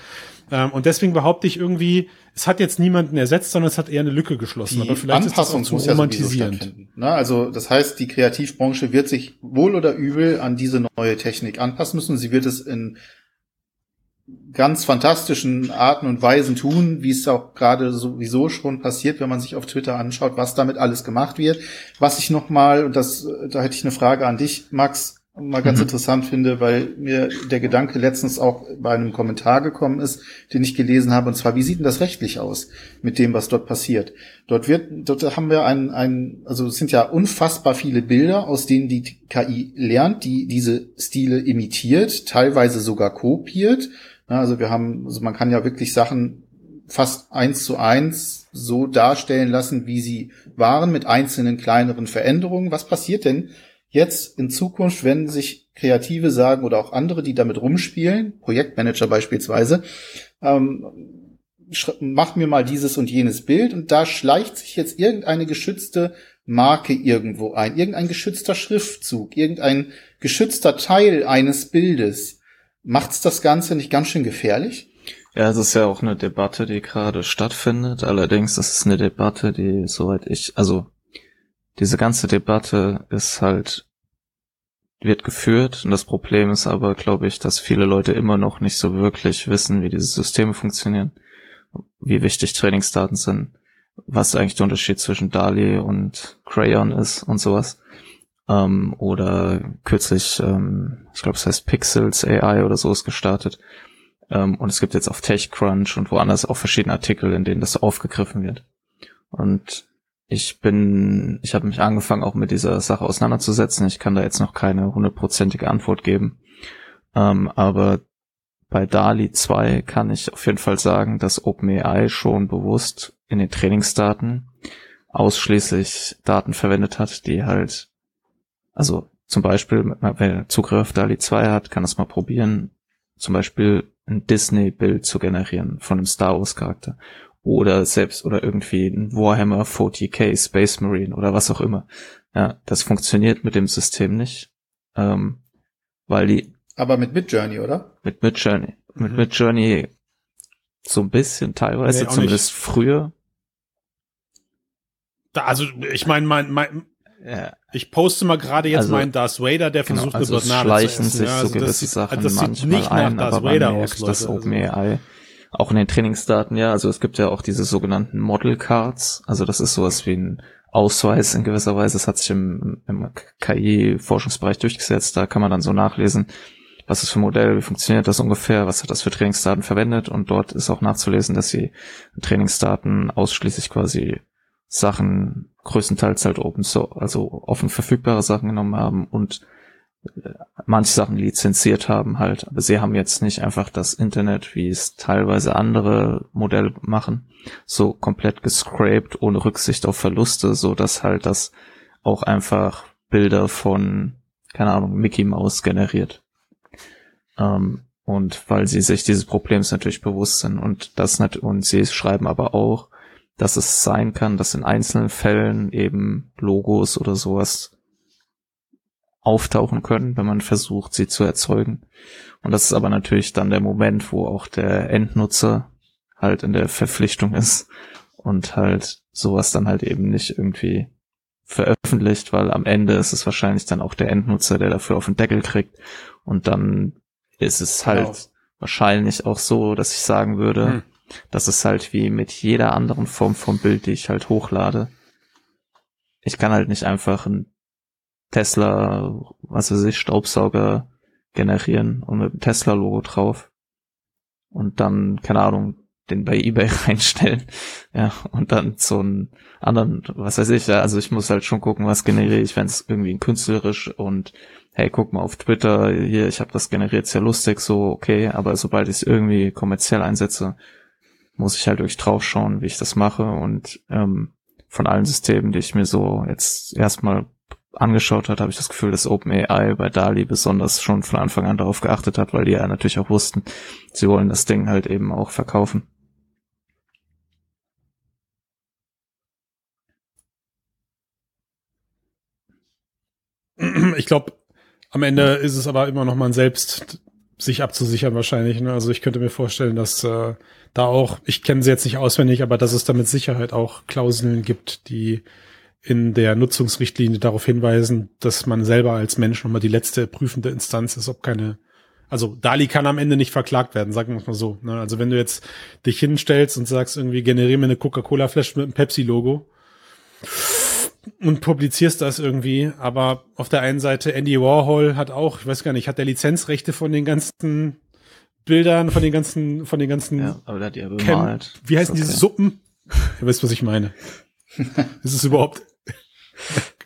Ähm, und deswegen behaupte ich irgendwie, es hat jetzt niemanden ersetzt, sondern es hat eher eine Lücke geschlossen. Die Aber vielleicht Anpassung ist das auch zu romantisierend. Ja Na, also das heißt, die Kreativbranche wird sich wohl oder übel an diese neue Technik anpassen müssen. Sie wird es in ganz fantastischen Arten und Weisen tun, wie es auch gerade sowieso schon passiert, wenn man sich auf Twitter anschaut, was damit alles gemacht wird. Was ich noch mal, und das, da hätte ich eine Frage an dich, Max, mal ganz mhm. interessant finde, weil mir der Gedanke letztens auch bei einem Kommentar gekommen ist, den ich gelesen habe, und zwar, wie sieht denn das rechtlich aus mit dem, was dort passiert? Dort wird, dort haben wir ein, ein, also es sind ja unfassbar viele Bilder, aus denen die KI lernt, die diese Stile imitiert, teilweise sogar kopiert. Also wir haben, also man kann ja wirklich Sachen fast eins zu eins so darstellen lassen, wie sie waren, mit einzelnen kleineren Veränderungen. Was passiert denn, jetzt in Zukunft, wenn sich Kreative sagen oder auch andere, die damit rumspielen, Projektmanager beispielsweise, ähm, mach mir mal dieses und jenes Bild und da schleicht sich jetzt irgendeine geschützte Marke irgendwo ein, irgendein geschützter Schriftzug, irgendein geschützter Teil eines Bildes. Macht's das Ganze nicht ganz schön gefährlich? Ja, es ist ja auch eine Debatte, die gerade stattfindet. Allerdings ist es eine Debatte, die, soweit ich, also diese ganze Debatte ist halt, wird geführt und das Problem ist aber, glaube ich, dass viele Leute immer noch nicht so wirklich wissen, wie diese Systeme funktionieren, wie wichtig Trainingsdaten sind, was eigentlich der Unterschied zwischen DALI und Crayon ist und sowas. Ähm, oder kürzlich, ähm, ich glaube, es heißt Pixels AI oder so ist gestartet. Ähm, und es gibt jetzt auf TechCrunch und woanders auch verschiedene Artikel, in denen das aufgegriffen wird. Und ich bin, ich habe mich angefangen, auch mit dieser Sache auseinanderzusetzen. Ich kann da jetzt noch keine hundertprozentige Antwort geben. Ähm, aber bei DALI 2 kann ich auf jeden Fall sagen, dass OpenAI schon bewusst in den Trainingsdaten ausschließlich Daten verwendet hat, die halt, also zum Beispiel, wer Zugriff auf DALI 2 hat, kann das mal probieren, zum Beispiel ein Disney-Bild zu generieren von einem Star Wars Charakter oder selbst oder irgendwie ein Warhammer 40k Space Marine oder was auch immer. Ja, das funktioniert mit dem System nicht, ähm, weil die. Aber mit Midjourney, oder? Mit Midjourney. Mhm. Mit Midjourney so ein bisschen teilweise, nee, zumindest nicht. früher. Da, also ich meine, mein, mein, ja. Ich poste mal gerade jetzt also, meinen Darth Vader, der genau, versucht also eine Banane schleichen zu essen. sich ja, also so gewisse das, Sachen das manchmal ein, aber man merkt, aus, dass OpenAI auch in den Trainingsdaten, ja, also es gibt ja auch diese sogenannten Model Cards, also das ist sowas wie ein Ausweis in gewisser Weise, das hat sich im, im KI-Forschungsbereich durchgesetzt, da kann man dann so nachlesen, was ist für ein Modell, wie funktioniert das ungefähr, was hat das für Trainingsdaten verwendet. Und dort ist auch nachzulesen, dass sie Trainingsdaten ausschließlich quasi Sachen größtenteils halt open so, also offen verfügbare Sachen genommen haben und manche Sachen lizenziert haben halt, aber sie haben jetzt nicht einfach das Internet, wie es teilweise andere Modelle machen, so komplett gescraped ohne Rücksicht auf Verluste, so dass halt das auch einfach Bilder von, keine Ahnung, Mickey Mouse generiert. Ähm, und weil sie sich dieses Problems natürlich bewusst sind und das nicht, und sie schreiben aber auch, dass es sein kann, dass in einzelnen Fällen eben Logos oder sowas auftauchen können, wenn man versucht, sie zu erzeugen. Und das ist aber natürlich dann der Moment, wo auch der Endnutzer halt in der Verpflichtung ist und halt sowas dann halt eben nicht irgendwie veröffentlicht, weil am Ende ist es wahrscheinlich dann auch der Endnutzer, der dafür auf den Deckel kriegt. Und dann ist es halt genau. wahrscheinlich auch so, dass ich sagen würde, hm. Dass es halt wie mit jeder anderen Form vom Bild, die ich halt hochlade. Ich kann halt nicht einfach ein Tesla, was weiß ich, Staubsauger generieren und mit dem Tesla-Logo drauf. Und dann, keine Ahnung, den bei eBay reinstellen. Ja, und dann so einen anderen, was weiß ich, ja, also ich muss halt schon gucken, was generiere ich, wenn es irgendwie künstlerisch und hey, guck mal auf Twitter, hier, ich habe das generiert, ist ja lustig, so, okay, aber sobald ich es irgendwie kommerziell einsetze, muss ich halt wirklich drauf schauen, wie ich das mache und ähm, von allen Systemen, die ich mir so jetzt erstmal angeschaut hat, habe ich das Gefühl, dass OpenAI bei DALI besonders schon von Anfang an darauf geachtet hat, weil die ja natürlich auch wussten, sie wollen das Ding halt eben auch verkaufen. Ich glaube, am Ende ist es aber immer noch mal selbst sich abzusichern wahrscheinlich. Ne? Also ich könnte mir vorstellen, dass äh, da auch, ich kenne sie jetzt nicht auswendig, aber dass es da mit Sicherheit auch Klauseln gibt, die in der Nutzungsrichtlinie darauf hinweisen, dass man selber als Mensch nochmal die letzte prüfende Instanz ist, ob keine, also Dali kann am Ende nicht verklagt werden, sagen wir es mal so. Ne? Also wenn du jetzt dich hinstellst und sagst irgendwie, generiere mir eine Coca-Cola-Flasche mit einem Pepsi-Logo und publizierst das irgendwie, aber auf der einen Seite Andy Warhol hat auch, ich weiß gar nicht, hat der Lizenzrechte von den ganzen Bildern, von den ganzen, von den ganzen, ja, aber der hat ja bemalt. Wie heißen okay. diese Suppen? Ihr wisst, was ich meine. ist es überhaupt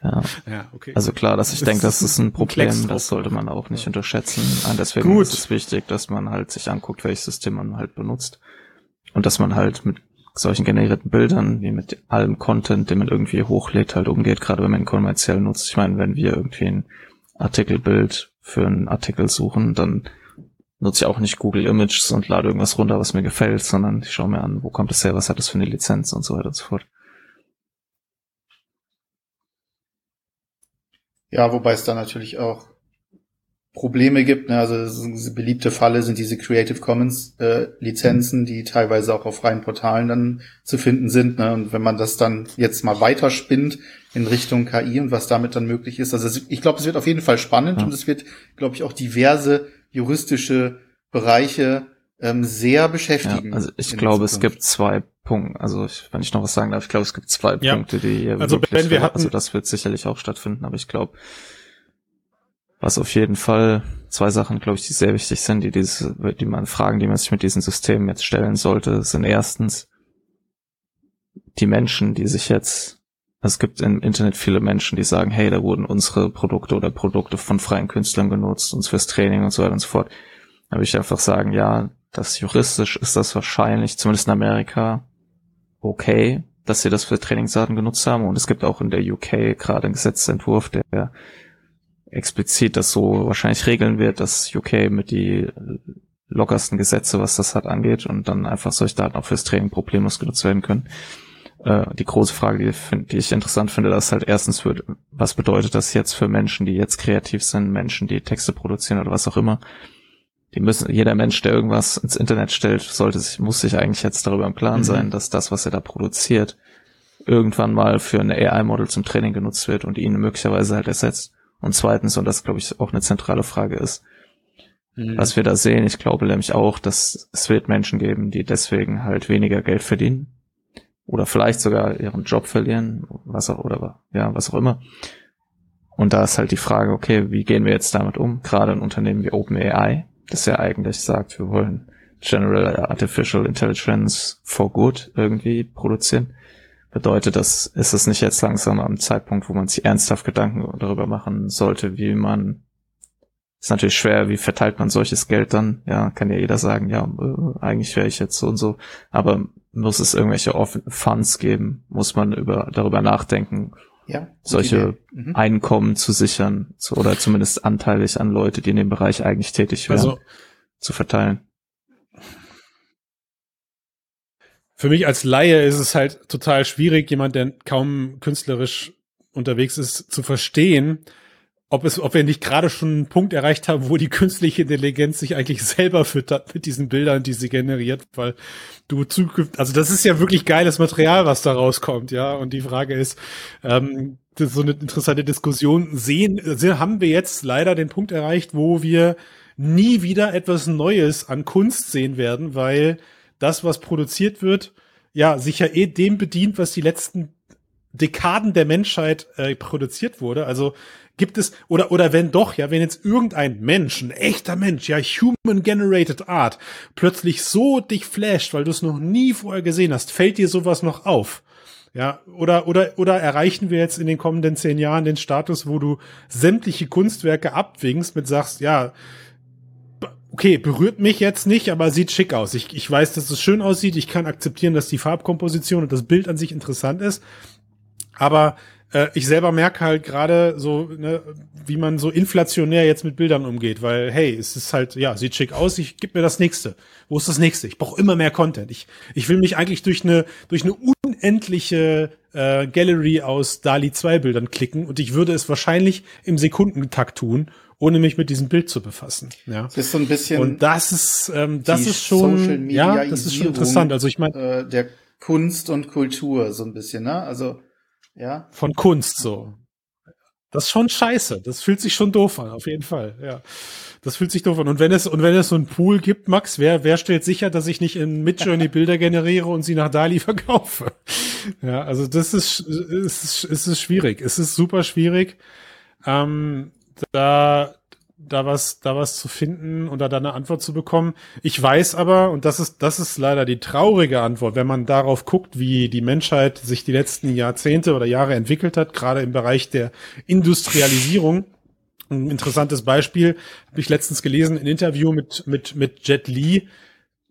ja. ja, okay. Also klar, dass ich denke, das ist ein Problem, das sollte man auch nicht unterschätzen. Und deswegen Gut. ist es wichtig, dass man halt sich anguckt, welches System man halt benutzt. Und dass man halt mit solchen generierten Bildern, wie mit allem Content, den man irgendwie hochlädt, halt umgeht, gerade wenn man kommerziell nutzt. Ich meine, wenn wir irgendwie ein Artikelbild für einen Artikel suchen, dann nutze ich auch nicht Google Images und lade irgendwas runter, was mir gefällt, sondern ich schaue mir an, wo kommt es her, was hat es für eine Lizenz und so weiter und so fort. Ja, wobei es da natürlich auch Probleme gibt. Ne? Also diese beliebte Falle sind diese Creative Commons äh, Lizenzen, die teilweise auch auf freien Portalen dann zu finden sind. Ne? Und wenn man das dann jetzt mal weiterspinnt in Richtung KI und was damit dann möglich ist, also ich glaube, es wird auf jeden Fall spannend ja. und es wird, glaube ich, auch diverse juristische Bereiche ähm, sehr beschäftigen. Ja, also ich glaube, es gibt zwei Punkte, also ich, wenn ich noch was sagen darf, ich glaube, es gibt zwei ja. Punkte, die also wenn wir hatten, also das wird sicherlich auch stattfinden, aber ich glaube, was auf jeden Fall zwei Sachen, glaube ich, die sehr wichtig sind, die diese, die man Fragen, die man sich mit diesen Systemen jetzt stellen sollte, sind erstens die Menschen, die sich jetzt es gibt im Internet viele Menschen, die sagen, hey, da wurden unsere Produkte oder Produkte von freien Künstlern genutzt, uns fürs Training und so weiter und so fort. Da würde ich einfach sagen, ja, das juristisch ist das wahrscheinlich, zumindest in Amerika, okay, dass sie das für Trainingsdaten genutzt haben. Und es gibt auch in der UK gerade einen Gesetzentwurf, der explizit das so wahrscheinlich regeln wird, dass UK mit die lockersten Gesetze, was das hat, angeht und dann einfach solche Daten auch fürs Training problemlos genutzt werden können. Äh, die große Frage, die, die ich interessant finde, dass halt erstens wird, was bedeutet das jetzt für Menschen, die jetzt kreativ sind, Menschen, die Texte produzieren oder was auch immer, die müssen, jeder Mensch, der irgendwas ins Internet stellt, sollte sich, muss sich eigentlich jetzt darüber im Klaren mhm. sein, dass das, was er da produziert, irgendwann mal für ein AI-Model zum Training genutzt wird und ihn möglicherweise halt ersetzt. Und zweitens, und das glaube ich auch eine zentrale Frage ist, mhm. was wir da sehen, ich glaube nämlich auch, dass es wird Menschen geben, die deswegen halt weniger Geld verdienen oder vielleicht sogar ihren Job verlieren, was auch, oder ja, was auch immer. Und da ist halt die Frage, okay, wie gehen wir jetzt damit um? Gerade ein Unternehmen wie OpenAI, das ja eigentlich sagt, wir wollen General Artificial Intelligence for Good irgendwie produzieren. Bedeutet das, ist es nicht jetzt langsam am Zeitpunkt, wo man sich ernsthaft Gedanken darüber machen sollte, wie man ist natürlich schwer, wie verteilt man solches Geld dann? Ja, kann ja jeder sagen, ja, äh, eigentlich wäre ich jetzt so und so. Aber muss es irgendwelche Funds geben? Muss man über, darüber nachdenken, Ja. solche. Mhm. Einkommen zu sichern zu, oder zumindest anteilig an Leute, die in dem Bereich eigentlich tätig wären, Also zu verteilen? Für mich als Laie ist es halt total schwierig, jemand, der kaum künstlerisch unterwegs ist, zu verstehen, ob es, ob wir nicht gerade schon einen Punkt erreicht haben, wo die künstliche Intelligenz sich eigentlich selber füttert mit diesen Bildern, die sie generiert, weil du zukünftig, also das ist ja wirklich geiles Material, was da rauskommt, ja. Und die Frage ist, ähm, das ist so eine interessante Diskussion. Sehen, se- haben wir jetzt leider den Punkt erreicht, wo wir nie wieder etwas Neues an Kunst sehen werden, weil das, was produziert wird, ja, sich ja eh dem bedient, was die letzten Dekaden der Menschheit äh, produziert wurde. Also gibt es, oder, oder wenn doch, ja, wenn jetzt irgendein Mensch, ein echter Mensch, ja, human-generated art, plötzlich so dich flasht, weil du es noch nie vorher gesehen hast, fällt dir sowas noch auf? Ja, oder, oder, oder erreichen wir jetzt in den kommenden zehn Jahren den Status, wo du sämtliche Kunstwerke abwinkst mit sagst, ja, okay, berührt mich jetzt nicht, aber sieht schick aus. Ich, ich weiß, dass es schön aussieht. Ich kann akzeptieren, dass die Farbkomposition und das Bild an sich interessant ist. Aber äh, ich selber merke halt gerade so, ne, wie man so inflationär jetzt mit Bildern umgeht, weil hey, es ist halt, ja, sieht schick aus, ich gib mir das nächste. Wo ist das nächste? Ich brauche immer mehr Content. Ich, ich will mich eigentlich durch eine, durch eine unendliche äh, Gallery aus DALI 2 Bildern klicken und ich würde es wahrscheinlich im Sekundentakt tun, ohne mich mit diesem Bild zu befassen. Ja. Das ist so ein bisschen Und das ist, ähm, das ist schon, ja, das ist schon interessant. Also ich meine, äh, der Kunst und Kultur so ein bisschen, ne? Also ja, von Kunst so. Das ist schon scheiße. Das fühlt sich schon doof an, auf jeden Fall. Ja, das fühlt sich doof an. Und wenn es und wenn es so einen Pool gibt, Max, wer wer stellt sicher, dass ich nicht in Midjourney Bilder generiere und sie nach Dali verkaufe? Ja, also das ist es ist, es ist schwierig. Es ist super schwierig, ähm, da da was, da was zu finden oder da eine Antwort zu bekommen. Ich weiß aber, und das ist, das ist leider die traurige Antwort, wenn man darauf guckt, wie die Menschheit sich die letzten Jahrzehnte oder Jahre entwickelt hat, gerade im Bereich der Industrialisierung. Ein interessantes Beispiel habe ich letztens gelesen, ein Interview mit, mit, mit Jet Li.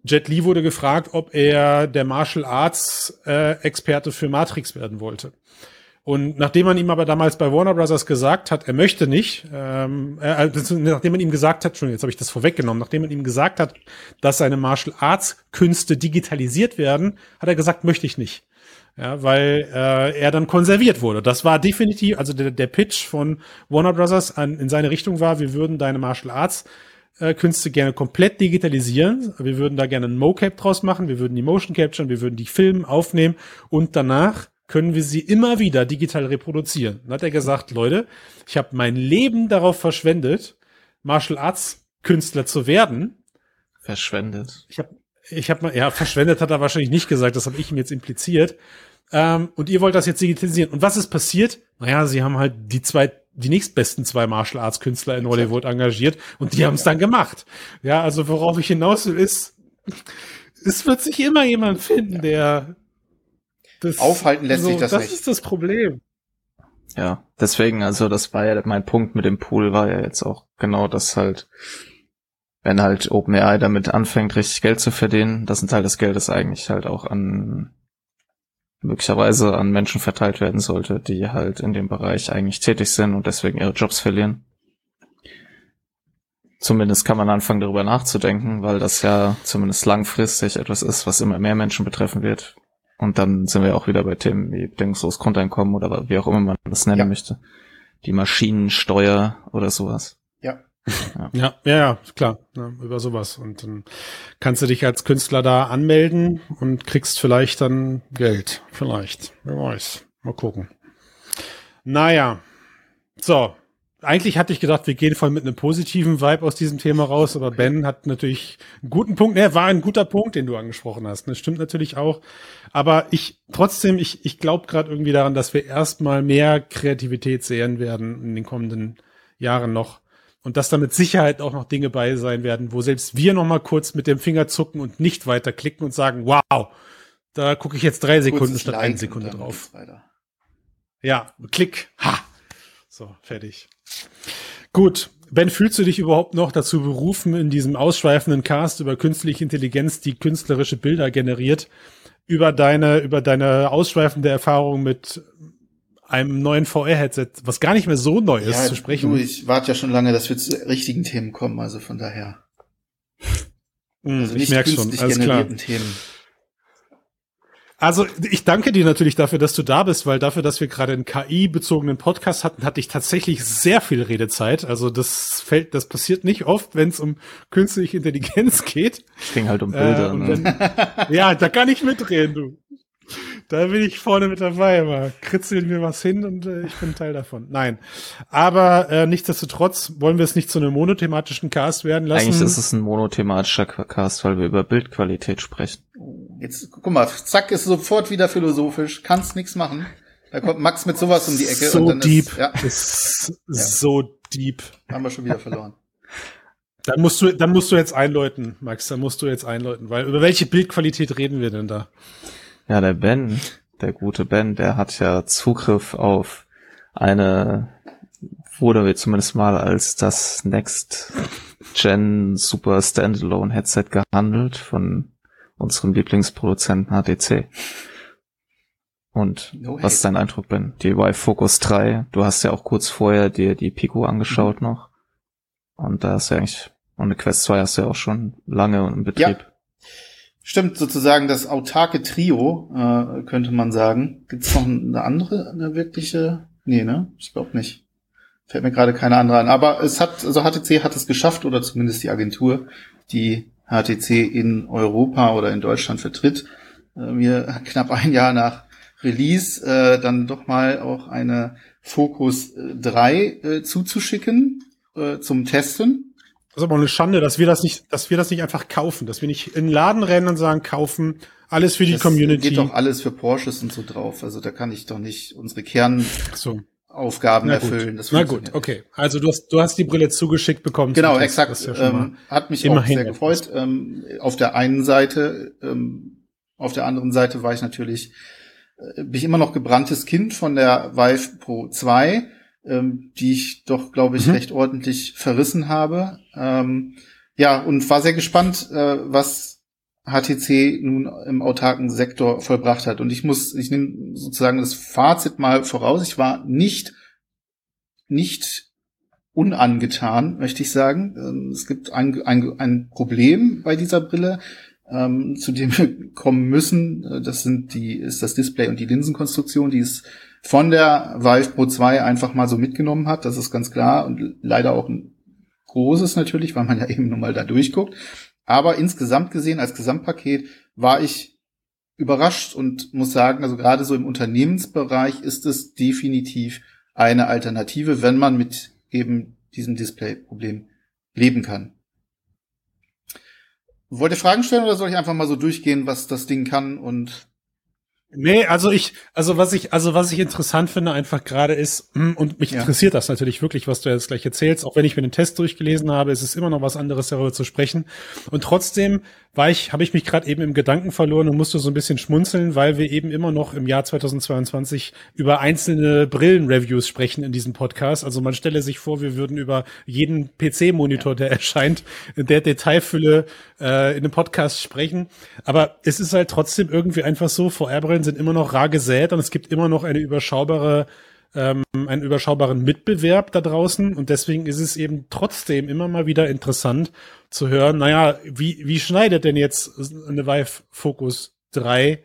Jet Li wurde gefragt, ob er der Martial Arts äh, Experte für Matrix werden wollte. Und nachdem man ihm aber damals bei Warner Brothers gesagt hat, er möchte nicht, ähm, äh, das- nachdem man ihm gesagt hat, schon jetzt habe ich das vorweggenommen, nachdem man ihm gesagt hat, dass seine Martial Arts Künste digitalisiert werden, hat er gesagt, möchte ich nicht. Ja, weil äh, er dann konserviert wurde. Das war definitiv, also der, der Pitch von Warner Brothers an, in seine Richtung war, wir würden deine Martial Arts äh, Künste gerne komplett digitalisieren. Wir würden da gerne ein Mocap draus machen. Wir würden die Motion capturen, wir würden die filmen, aufnehmen und danach können wir sie immer wieder digital reproduzieren. Dann hat er gesagt, Leute, ich habe mein Leben darauf verschwendet, Martial Arts Künstler zu werden. Verschwendet. Ich habe ich hab mal, ja, verschwendet hat er wahrscheinlich nicht gesagt, das habe ich ihm jetzt impliziert. Ähm, und ihr wollt das jetzt digitalisieren. Und was ist passiert? Naja, sie haben halt die zwei, die nächstbesten zwei Martial Arts Künstler in Hollywood engagiert und die haben es dann gemacht. Ja, also worauf ich hinaus will, ist, es wird sich immer jemand finden, der das, Aufhalten lässt sich das das nicht. ist das Problem. Ja, deswegen, also das war ja mein Punkt mit dem Pool, war ja jetzt auch genau das halt, wenn halt OpenAI damit anfängt, richtig Geld zu verdienen, dass ein Teil des Geldes eigentlich halt auch an möglicherweise an Menschen verteilt werden sollte, die halt in dem Bereich eigentlich tätig sind und deswegen ihre Jobs verlieren. Zumindest kann man anfangen, darüber nachzudenken, weil das ja zumindest langfristig etwas ist, was immer mehr Menschen betreffen wird. Und dann sind wir auch wieder bei Themen wie bedingungsloses Grundeinkommen oder wie auch immer man das nennen Ja. möchte. Die Maschinensteuer oder sowas. Ja. Ja, ja, ja, klar, ne, über sowas. Und dann kannst du dich als Künstler da anmelden und kriegst vielleicht dann Geld. Vielleicht. Wer weiß. Mal gucken. Naja. So. Eigentlich hatte ich gedacht, wir gehen voll mit einem positiven Vibe aus diesem Thema raus, aber Ben hat natürlich einen guten Punkt. Ne, war ein guter Punkt, den du angesprochen hast. Das stimmt natürlich auch. Aber ich, trotzdem, ich, ich glaube gerade irgendwie daran, dass wir erstmal mehr Kreativität sehen werden in den kommenden Jahren noch. Und dass da mit Sicherheit auch noch Dinge bei sein werden, wo selbst wir noch mal kurz mit dem Finger zucken und nicht weiterklicken und sagen, wow, da gucke ich jetzt drei Sekunden Kurzes statt eine und Sekunde drauf. Ja, Klick, ha. So, fertig. Gut. Ben, fühlst du dich überhaupt noch dazu berufen, in diesem ausschweifenden Cast über künstliche Intelligenz, die künstlerische Bilder generiert, über deine, über deine ausschweifende Erfahrung mit einem neuen VR-Headset, was gar nicht mehr so neu ist, ja, zu sprechen? Du, ich warte ja schon lange, dass wir zu richtigen Themen kommen, also von daher. Hm, Also ich nicht merke schon, alles klar. Themen. Also ich danke dir natürlich dafür, dass du da bist, weil dafür, dass wir gerade einen KI-bezogenen Podcast hatten, hatte ich tatsächlich sehr viel Redezeit. Also das fällt, das passiert nicht oft, wenn es um künstliche Intelligenz geht. Es ging halt um Bilder. Äh, ne? dann, ja, da kann ich mitreden, du. Da bin ich vorne mit dabei, aber kritzeln wir was hin und äh, ich bin Teil davon. Nein. Aber äh, nichtsdestotrotz wollen wir es nicht zu einem monothematischen Cast werden lassen. Eigentlich ist es ein monothematischer Cast, weil wir über Bildqualität sprechen. Jetzt, guck mal, zack, ist sofort wieder philosophisch, kannst nix machen. Da kommt Max mit sowas um die Ecke so und dann deep. ist, ja, ist so deep. haben wir schon wieder verloren. Dann musst du, dann musst du jetzt einläuten, Max. Dann musst du jetzt einläuten, weil über welche Bildqualität reden wir denn da? Ja, der Ben, der gute Ben, der hat ja Zugriff auf eine, wurde wir zumindest mal als das Next Gen Super Standalone Headset gehandelt von unserem Lieblingsproduzenten HTC. Und No was ist dein Eindruck, Ben? Die Y Focus 3, du hast ja auch kurz vorher dir die Pico angeschaut Mhm. noch. Und da ist ja eigentlich, und eine Quest 2 hast du ja auch schon lange im Betrieb. Stimmt, sozusagen das autarke Trio, äh, könnte man sagen. Gibt's noch eine andere, eine wirkliche? Nee, ne? Ich glaube nicht. Fällt mir gerade keine andere an. Aber es hat, also HTC hat es geschafft, oder zumindest die Agentur, die HTC in Europa oder in Deutschland vertritt, äh, mir knapp ein Jahr nach Release äh, dann doch mal auch eine Focus äh, 3 äh, zuzuschicken äh, zum Testen. Das ist aber eine Schande, dass wir das nicht, dass wir das nicht einfach kaufen, dass wir nicht in den Laden rennen und sagen, kaufen, alles für die das Community. geht doch alles für Porsches und so drauf. Also da kann ich doch nicht unsere so. Kernaufgaben Na gut. erfüllen. Das Na gut, okay. Also du hast, du hast die Brille zugeschickt bekommen. Genau, Test. exakt. Das ja ähm, hat mich auch sehr gefreut. Ähm, auf der einen Seite, ähm, auf der anderen Seite war ich natürlich, äh, bin ich immer noch gebranntes Kind von der Vive Pro 2, ähm, die ich doch, glaube ich, Mhm. recht ordentlich verrissen habe. Ähm, ja, und war sehr gespannt, äh, was HTC nun im autarken Sektor vollbracht hat. Und ich muss, ich nehme sozusagen das Fazit mal voraus. Ich war nicht, nicht unangetan, möchte ich sagen. Ähm, Es gibt ein, ein, ein Problem bei dieser Brille, ähm, zu dem wir kommen müssen. Äh, Das sind die, ist das Display und die Linsenkonstruktion, die es von der Vive Pro 2 einfach mal so mitgenommen hat. Das ist ganz klar und leider auch ein großes natürlich, weil man ja eben nun mal da durchguckt. Aber insgesamt gesehen, als Gesamtpaket, war ich überrascht und muss sagen, also gerade so im Unternehmensbereich ist es definitiv eine Alternative, wenn man mit eben diesem Display-Problem leben kann. Wollt ihr Fragen stellen oder soll ich einfach mal so durchgehen, was das Ding kann und Nee, also ich, also was ich, also was ich interessant finde einfach gerade ist, hm, und mich Ja. interessiert das natürlich wirklich, was du jetzt gleich erzählst, auch wenn ich mir den Test durchgelesen habe, ist es immer noch was anderes darüber zu sprechen. Und trotzdem war ich, habe ich mich gerade eben im Gedanken verloren und musste so ein bisschen schmunzeln, weil wir eben immer noch im Jahr 2022 über einzelne Brillenreviews sprechen in diesem Podcast. Also man stelle sich vor, wir würden über jeden PC-Monitor, der erscheint, in der Detailfülle äh, in einem Podcast sprechen. Aber es ist halt trotzdem irgendwie einfach so, VR-Brillen sind immer noch rar gesät und es gibt immer noch eine überschaubare ähm, einen überschaubaren Mitbewerb da draußen. Und deswegen ist es eben trotzdem immer mal wieder interessant zu hören, naja, wie, wie schneidet denn jetzt eine Vive Focus 3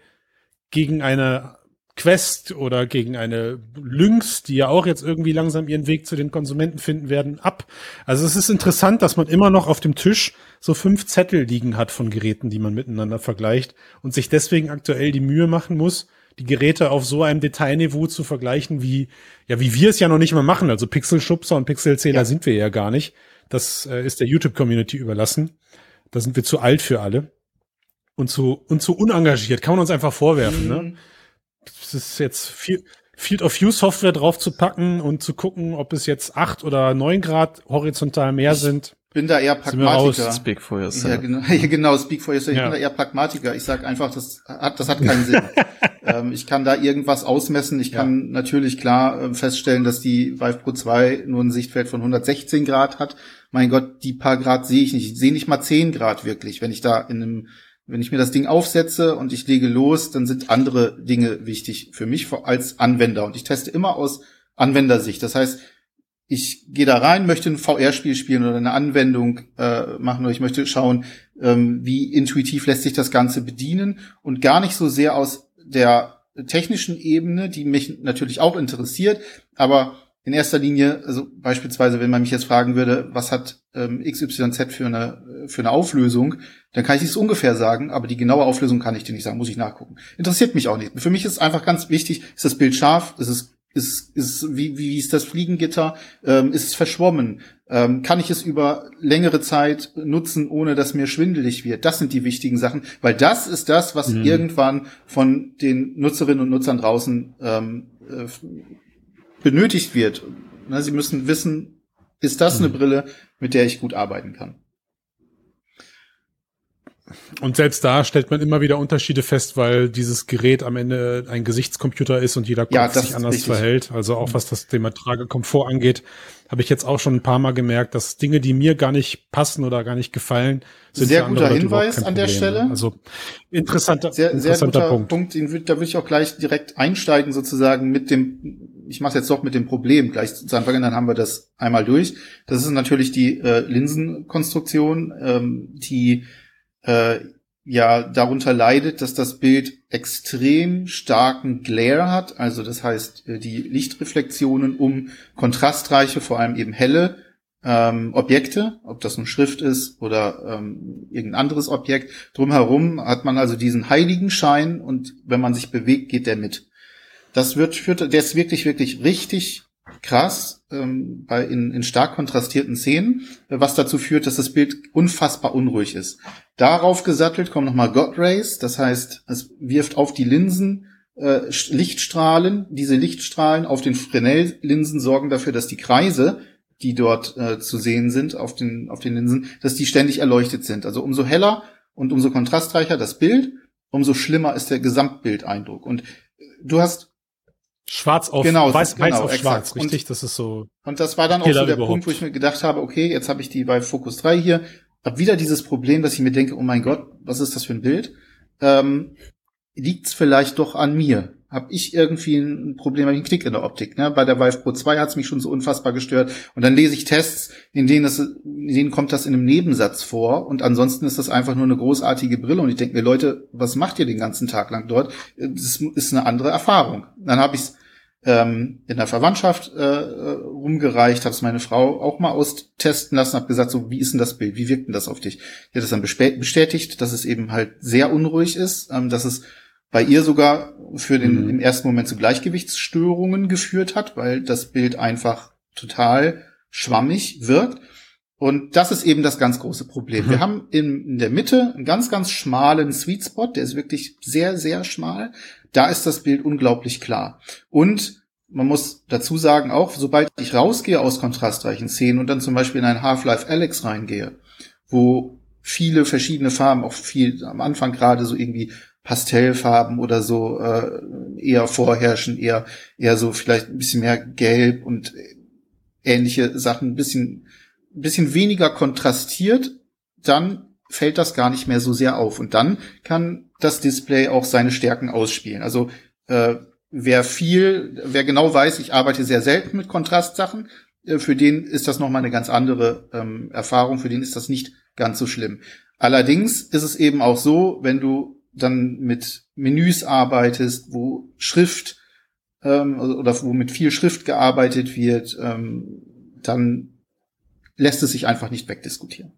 gegen eine Quest oder gegen eine Lynx, die ja auch jetzt irgendwie langsam ihren Weg zu den Konsumenten finden werden, ab. Also es ist interessant, dass man immer noch auf dem Tisch so fünf Zettel liegen hat von Geräten, die man miteinander vergleicht und sich deswegen aktuell die Mühe machen muss, die Geräte auf so einem Detailniveau zu vergleichen, wie, ja, wie wir es ja noch nicht mal machen. Also Pixelschubser und Pixelzähler Ja. sind wir ja gar nicht. Das äh, ist der YouTube-Community überlassen. Da sind wir zu alt für alle. Und zu, und zu unengagiert. Kann man uns einfach vorwerfen, ne? Es ist jetzt viel, Field of View Software drauf zu packen und zu gucken, ob es jetzt acht oder neun Grad horizontal mehr Ich- sind. bin da eher? Pragmatiker. Speak for Ja, yourself. genau, ja, genau, speak for yourself. Ich Ja. bin da eher Pragmatiker. Ich sage einfach, das hat, das hat keinen Sinn. ähm, ich kann da irgendwas ausmessen. Ich Ja. kann natürlich klar äh, feststellen, dass die Vive Pro 2 nur ein Sichtfeld von 116 Grad hat. Mein Gott, die paar Grad sehe ich nicht. Ich sehe nicht mal 10 Grad wirklich. Wenn ich da in einem, wenn ich mir das Ding aufsetze und ich lege los, dann sind andere Dinge wichtig für mich als Anwender. Und ich teste immer aus Anwendersicht. Das heißt, ich gehe da rein, möchte ein VR-Spiel spielen oder eine Anwendung äh, machen oder ich möchte schauen, ähm, wie intuitiv lässt sich das Ganze bedienen und gar nicht so sehr aus der technischen Ebene, die mich natürlich auch interessiert, aber in erster Linie, also beispielsweise, wenn man mich jetzt fragen würde, was hat ähm, XYZ für eine, für eine Auflösung, dann kann ich es ungefähr sagen, aber die genaue Auflösung kann ich dir nicht sagen, muss ich nachgucken. Interessiert mich auch nicht. Für mich ist einfach ganz wichtig, ist das Bild scharf, ist es ist, ist wie, wie ist das Fliegengitter, ähm, ist es verschwommen, ähm, kann ich es über längere Zeit nutzen, ohne dass mir schwindelig wird. Das sind die wichtigen Sachen, weil das ist das, was Mhm. irgendwann von den Nutzerinnen und Nutzern draußen ähm, äh, benötigt wird. Sie müssen wissen, ist das eine Mhm. Brille, mit der ich gut arbeiten kann. Und selbst da stellt man immer wieder Unterschiede fest, weil dieses Gerät am Ende ein Gesichtscomputer ist und jeder Kopf Ja, sich anders verhält. Also auch was das Thema Tragekomfort angeht, habe ich jetzt auch schon ein paar Mal gemerkt, dass Dinge, die mir gar nicht passen oder gar nicht gefallen, sind Sehr guter Hinweis an der Problem. Stelle. Also interessanter, Sehr, sehr interessanter guter Punkt. Punkt. Den da würde ich auch gleich direkt einsteigen, sozusagen mit dem, ich mache jetzt doch mit dem Problem gleich zu Anfang, an, dann haben wir das einmal durch. Das ist natürlich die äh, Linsenkonstruktion, ähm, die äh, ja darunter leidet, dass das Bild extrem starken Glare hat. Also das heißt, äh, die Lichtreflexionen um kontrastreiche, vor allem eben helle ähm, Objekte, ob das nun Schrift ist oder ähm, irgendein anderes Objekt. Drumherum hat man also diesen heiligen Schein und wenn man sich bewegt, geht der mit. Das wird, führt, der ist wirklich, wirklich richtig krass ähm, bei in, in stark kontrastierten Szenen, äh, was dazu führt, dass das Bild unfassbar unruhig ist. Darauf gesattelt kommen nochmal God Rays, das heißt, es wirft auf die Linsen äh, Lichtstrahlen. Diese Lichtstrahlen auf den Fresnel-Linsen sorgen dafür, dass die Kreise, die dort äh, zu sehen sind auf den, auf den Linsen, dass die ständig erleuchtet sind. Also umso heller und umso kontrastreicher das Bild, umso schlimmer ist der Gesamtbildeindruck. Und äh, du hast Schwarz auf Genau, weiß, genau, weiß auf exakt. schwarz, Und- richtig? das ist so. Und das war dann auch so der überhaupt. Punkt, wo ich mir gedacht habe, okay, jetzt habe ich die bei Focus 3 hier, hab wieder dieses Problem, dass ich mir denke, oh mein Gott, was ist das für ein Bild? Ähm, liegt's vielleicht doch an mir? Hab ich irgendwie ein Problem, hab ich einen Knick in der Optik? Ne? Bei der Vive Pro 2 hat's mich schon so unfassbar gestört. Und dann lese ich Tests, in denen, das, in denen kommt das in einem Nebensatz vor. Und ansonsten ist das einfach nur eine großartige Brille. Und ich denke mir, Leute, was macht ihr den ganzen Tag lang dort? Das ist eine andere Erfahrung. Dann habe ich's ähm, in der Verwandtschaft äh, äh, rumgereicht, habe es meine Frau auch mal austesten lassen, habe gesagt, so wie ist denn das Bild, wie wirkt denn das auf dich? Die hat es dann bestätigt, dass es eben halt sehr unruhig ist, ähm, dass es bei ihr sogar für den Mhm. im ersten Moment zu Gleichgewichtsstörungen geführt hat, weil das Bild einfach total schwammig wirkt. Und das ist eben das ganz große Problem. Mhm. Wir haben in, in der Mitte einen ganz, ganz schmalen Sweet Spot, der ist wirklich sehr, sehr schmal. Da ist das Bild unglaublich klar. Und man muss dazu sagen, auch sobald ich rausgehe aus kontrastreichen Szenen und dann zum Beispiel in ein Half-Life Alex reingehe, wo viele verschiedene Farben, auch viel am Anfang gerade so irgendwie Pastellfarben oder so äh, eher vorherrschen, eher eher so vielleicht ein bisschen mehr Gelb und ähnliche Sachen, ein bisschen ein bisschen weniger kontrastiert, dann fällt das gar nicht mehr so sehr auf und dann kann das Display auch seine Stärken ausspielen. Also äh, wer viel, wer genau weiß, ich arbeite sehr selten mit Kontrastsachen, äh, für den ist das nochmal eine ganz andere ähm, Erfahrung, für den ist das nicht ganz so schlimm. Allerdings ist es eben auch so, wenn du dann mit Menüs arbeitest, wo Schrift ähm, oder wo mit viel Schrift gearbeitet wird, ähm, dann lässt es sich einfach nicht wegdiskutieren.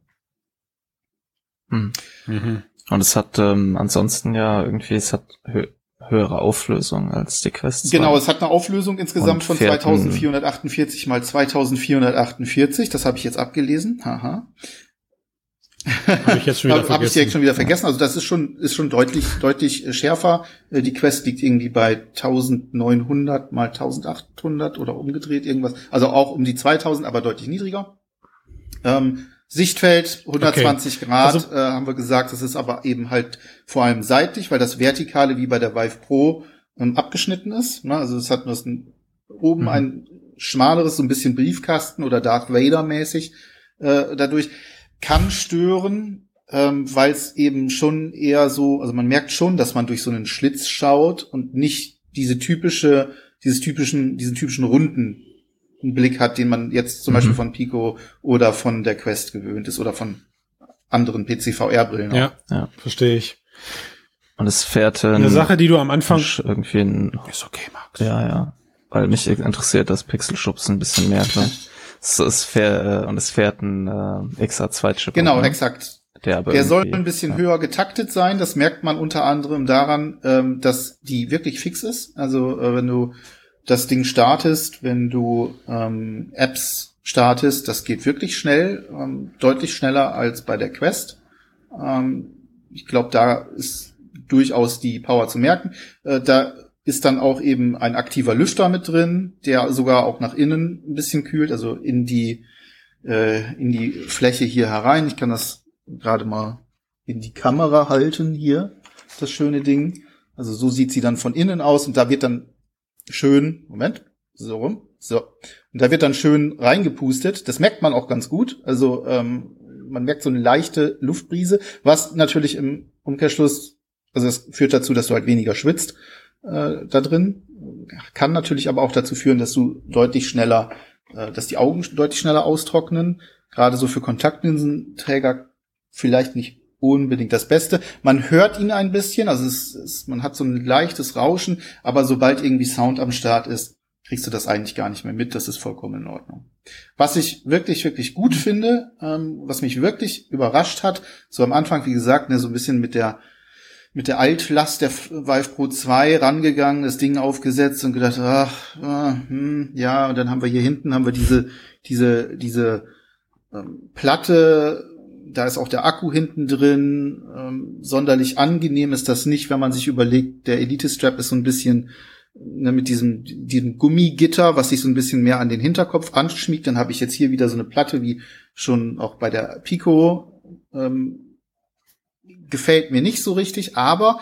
Hm. Mhm. Und es hat ähm, ansonsten ja irgendwie, es hat hö höhere Auflösung als die Quest 2. Genau, es hat eine Auflösung insgesamt von fährt ein- 2448 mal 2448. Das habe ich jetzt abgelesen. Haha. Habe ich jetzt schon wieder Habe hab ich direkt vergessen. schon wieder vergessen. Also das ist schon ist schon deutlich deutlich schärfer. Äh, Die Quest liegt irgendwie bei 1900 mal 1800 oder umgedreht irgendwas. Also auch um die 2000, aber deutlich niedriger. Ähm, Sichtfeld 120 okay. Grad also, äh, haben wir gesagt, das ist aber eben halt vor allem seitlich, weil das Vertikale wie bei der Vive Pro ähm, abgeschnitten ist. Ne? Also es hat nur ein, oben mhm. ein schmaleres, so ein bisschen Briefkasten oder Darth Vader mäßig äh, dadurch kann stören, ähm, weil es eben schon eher so, also man merkt schon, dass man durch so einen Schlitz schaut und nicht diese typische, dieses typischen, diesen typischen runden Blick hat, den man jetzt zum mhm. Beispiel von Pico oder von der Quest gewöhnt ist oder von anderen PC-VR-Brillen. Ja, ja, verstehe ich. Und es fährt äh, eine Sache, die du am Anfang irgendwie ein, ist okay, Max. Ja, ja, weil mich interessiert das Pixelschubs ein bisschen mehr. es, es fährt, äh, und es fährt ein äh, XA2-Chip. Genau, ne? exakt. Der, der soll ein bisschen ja. höher getaktet sein. Das merkt man unter anderem daran, ähm, dass die wirklich fix ist. Also äh, wenn du das Ding startest, wenn du ähm, Apps startest, das geht wirklich schnell, ähm, deutlich schneller als bei der Quest. Ähm, ich glaube, da ist durchaus die Power zu merken. Äh, da ist dann auch eben ein aktiver Lüfter mit drin, der sogar auch nach innen ein bisschen kühlt, also in die äh, in die Fläche hier herein. Ich kann das gerade mal in die Kamera halten hier, das schöne Ding. Also so sieht sie dann von innen aus und da wird dann schön, Moment, so rum, so. Und da wird dann schön reingepustet. Das merkt man auch ganz gut. Also ähm, man merkt so eine leichte Luftbrise, was natürlich im Umkehrschluss, also es führt dazu, dass du halt weniger schwitzt äh, da drin. Kann natürlich aber auch dazu führen, dass du deutlich schneller, äh, dass die Augen deutlich schneller austrocknen. Gerade so für Kontaktlinsenträger vielleicht nicht unbedingt das Beste. Man hört ihn ein bisschen, also es, es, man hat so ein leichtes Rauschen, aber sobald irgendwie Sound am Start ist, kriegst du das eigentlich gar nicht mehr mit. Das ist vollkommen in Ordnung. Was ich wirklich, wirklich gut finde, ähm, was mich wirklich überrascht hat, so am Anfang, wie gesagt, ne, so ein bisschen mit der mit der Altlast der Vive Pro 2 rangegangen, das Ding aufgesetzt und gedacht, ach, ah, hm, ja, und dann haben wir hier hinten haben wir diese diese diese ähm, Platte da ist auch der Akku hinten drin. Ähm, sonderlich angenehm ist das nicht, wenn man sich überlegt, der Elite Strap ist so ein bisschen ne, mit diesem, diesem Gummigitter, was sich so ein bisschen mehr an den Hinterkopf anschmiegt. Dann habe ich jetzt hier wieder so eine Platte, wie schon auch bei der Pico. Ähm, gefällt mir nicht so richtig, aber